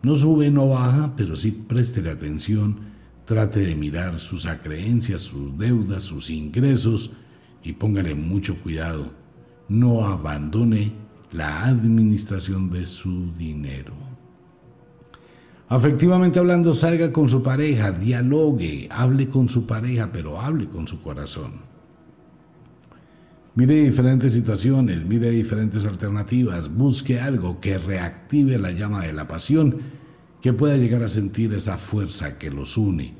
No sube, no baja, pero sí préstele atención, trate de mirar sus acreencias, sus deudas, sus ingresos y póngale mucho cuidado. No abandone la administración de su dinero. Afectivamente hablando, salga con su pareja, dialogue, hable con su pareja, pero hable con su corazón. Mire diferentes situaciones, mire diferentes alternativas, busque algo que reactive la llama de la pasión, que pueda llegar a sentir esa fuerza que los une,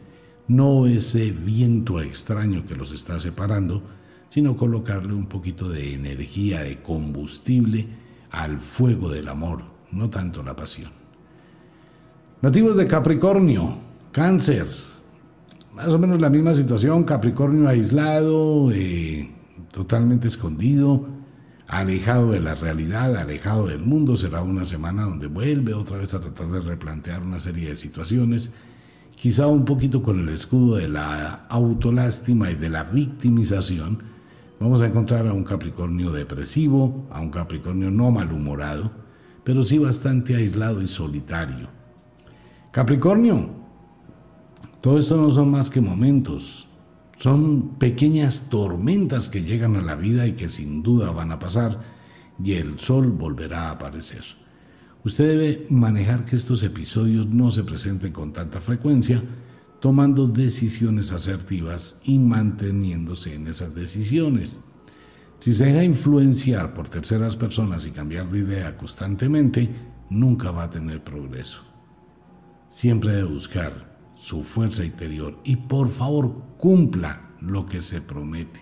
no ese viento extraño que los está separando, sino colocarle un poquito de energía, de combustible al fuego del amor, no tanto la pasión. Nativos de Capricornio, cáncer. Más o menos la misma situación, Capricornio aislado, eh, totalmente escondido, alejado de la realidad, alejado del mundo. Será una semana donde vuelve otra vez a tratar de replantear una serie de situaciones, quizá un poquito con el escudo de la autolástima y de la victimización. Vamos a encontrar a un Capricornio depresivo, a un Capricornio no malhumorado, pero sí bastante aislado y solitario. Capricornio, todo esto no son más que momentos, son pequeñas tormentas que llegan a la vida y que sin duda van a pasar y el sol volverá a aparecer. Usted debe manejar que estos episodios no se presenten con tanta frecuencia, tomando decisiones asertivas y manteniéndose en esas decisiones. Si se deja influenciar por terceras personas y cambiar de idea constantemente, nunca va a tener progreso siempre debe buscar su fuerza interior y por favor cumpla lo que se promete.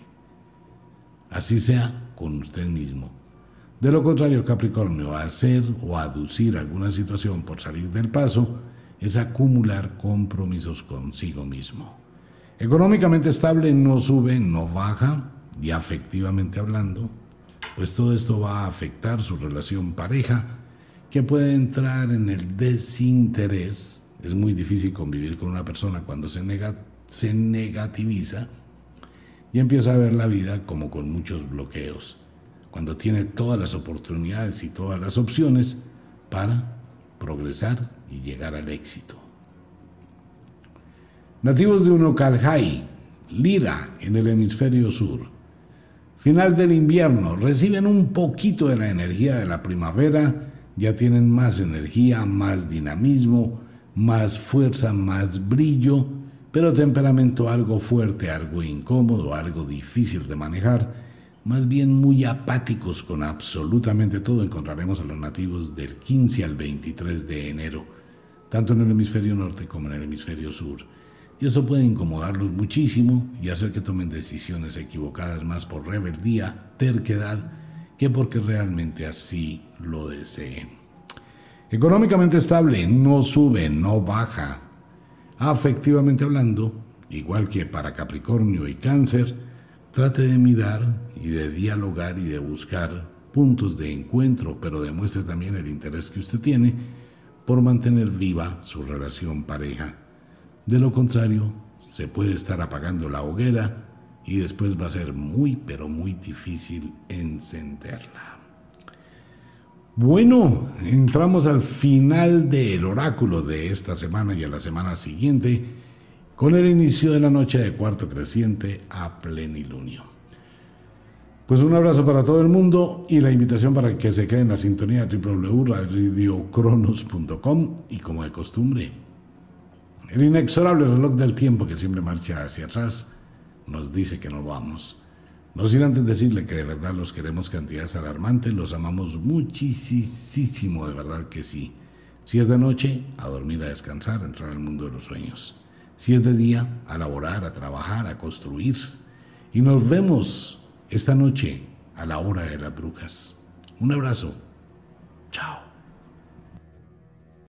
así sea con usted mismo. De lo contrario, Capricornio, hacer o aducir alguna situación por salir del paso es acumular compromisos consigo mismo. Económicamente estable no sube, no baja, y afectivamente hablando, pues todo esto va a afectar su relación pareja, que puede entrar en el desinterés. Es muy difícil convivir con una persona cuando se, se negativiza y empieza a ver la vida como con muchos bloqueos, cuando tiene todas las oportunidades y todas las opciones para progresar y llegar al éxito. Nativos de Unocaljay, Lira, en el hemisferio sur. Final del invierno, reciben un poquito de la energía de la primavera, ya tienen más energía, más dinamismo, más fuerza, más brillo, pero temperamento algo fuerte, algo incómodo, algo difícil de manejar, más bien muy apáticos con absolutamente todo. Encontraremos a los nativos del 15 al 23 de enero, tanto en el hemisferio norte como en el hemisferio sur. Y eso puede incomodarlos muchísimo y hacer que tomen decisiones equivocadas más por rebeldía, terquedad, que porque realmente así lo deseen. Económicamente estable, no sube, no baja. Afectivamente hablando, igual que para Capricornio y Cáncer, trate de mirar y de dialogar y de buscar puntos de encuentro, pero demuestre también el interés que usted tiene por mantener viva su relación pareja. De lo contrario, se puede estar apagando la hoguera y después va a ser muy, pero muy difícil encenderla. Bueno, entramos al final del oráculo de esta semana y a la semana siguiente con el inicio de la noche de cuarto creciente a plenilunio. Pues un abrazo para todo el mundo y la invitación para que se quede en la sintonía www.radiocronos.com y como de costumbre, el inexorable reloj del tiempo que siempre marcha hacia atrás nos dice que nos vamos. No sin antes decirle que de verdad los queremos cantidades alarmantes, los amamos muchísimo, de verdad que sí. Si es de noche, a dormir, a descansar, a entrar al mundo de los sueños. Si es de día, a laborar, a trabajar, a construir. Y nos vemos esta noche a la hora de las brujas. Un abrazo. Chao.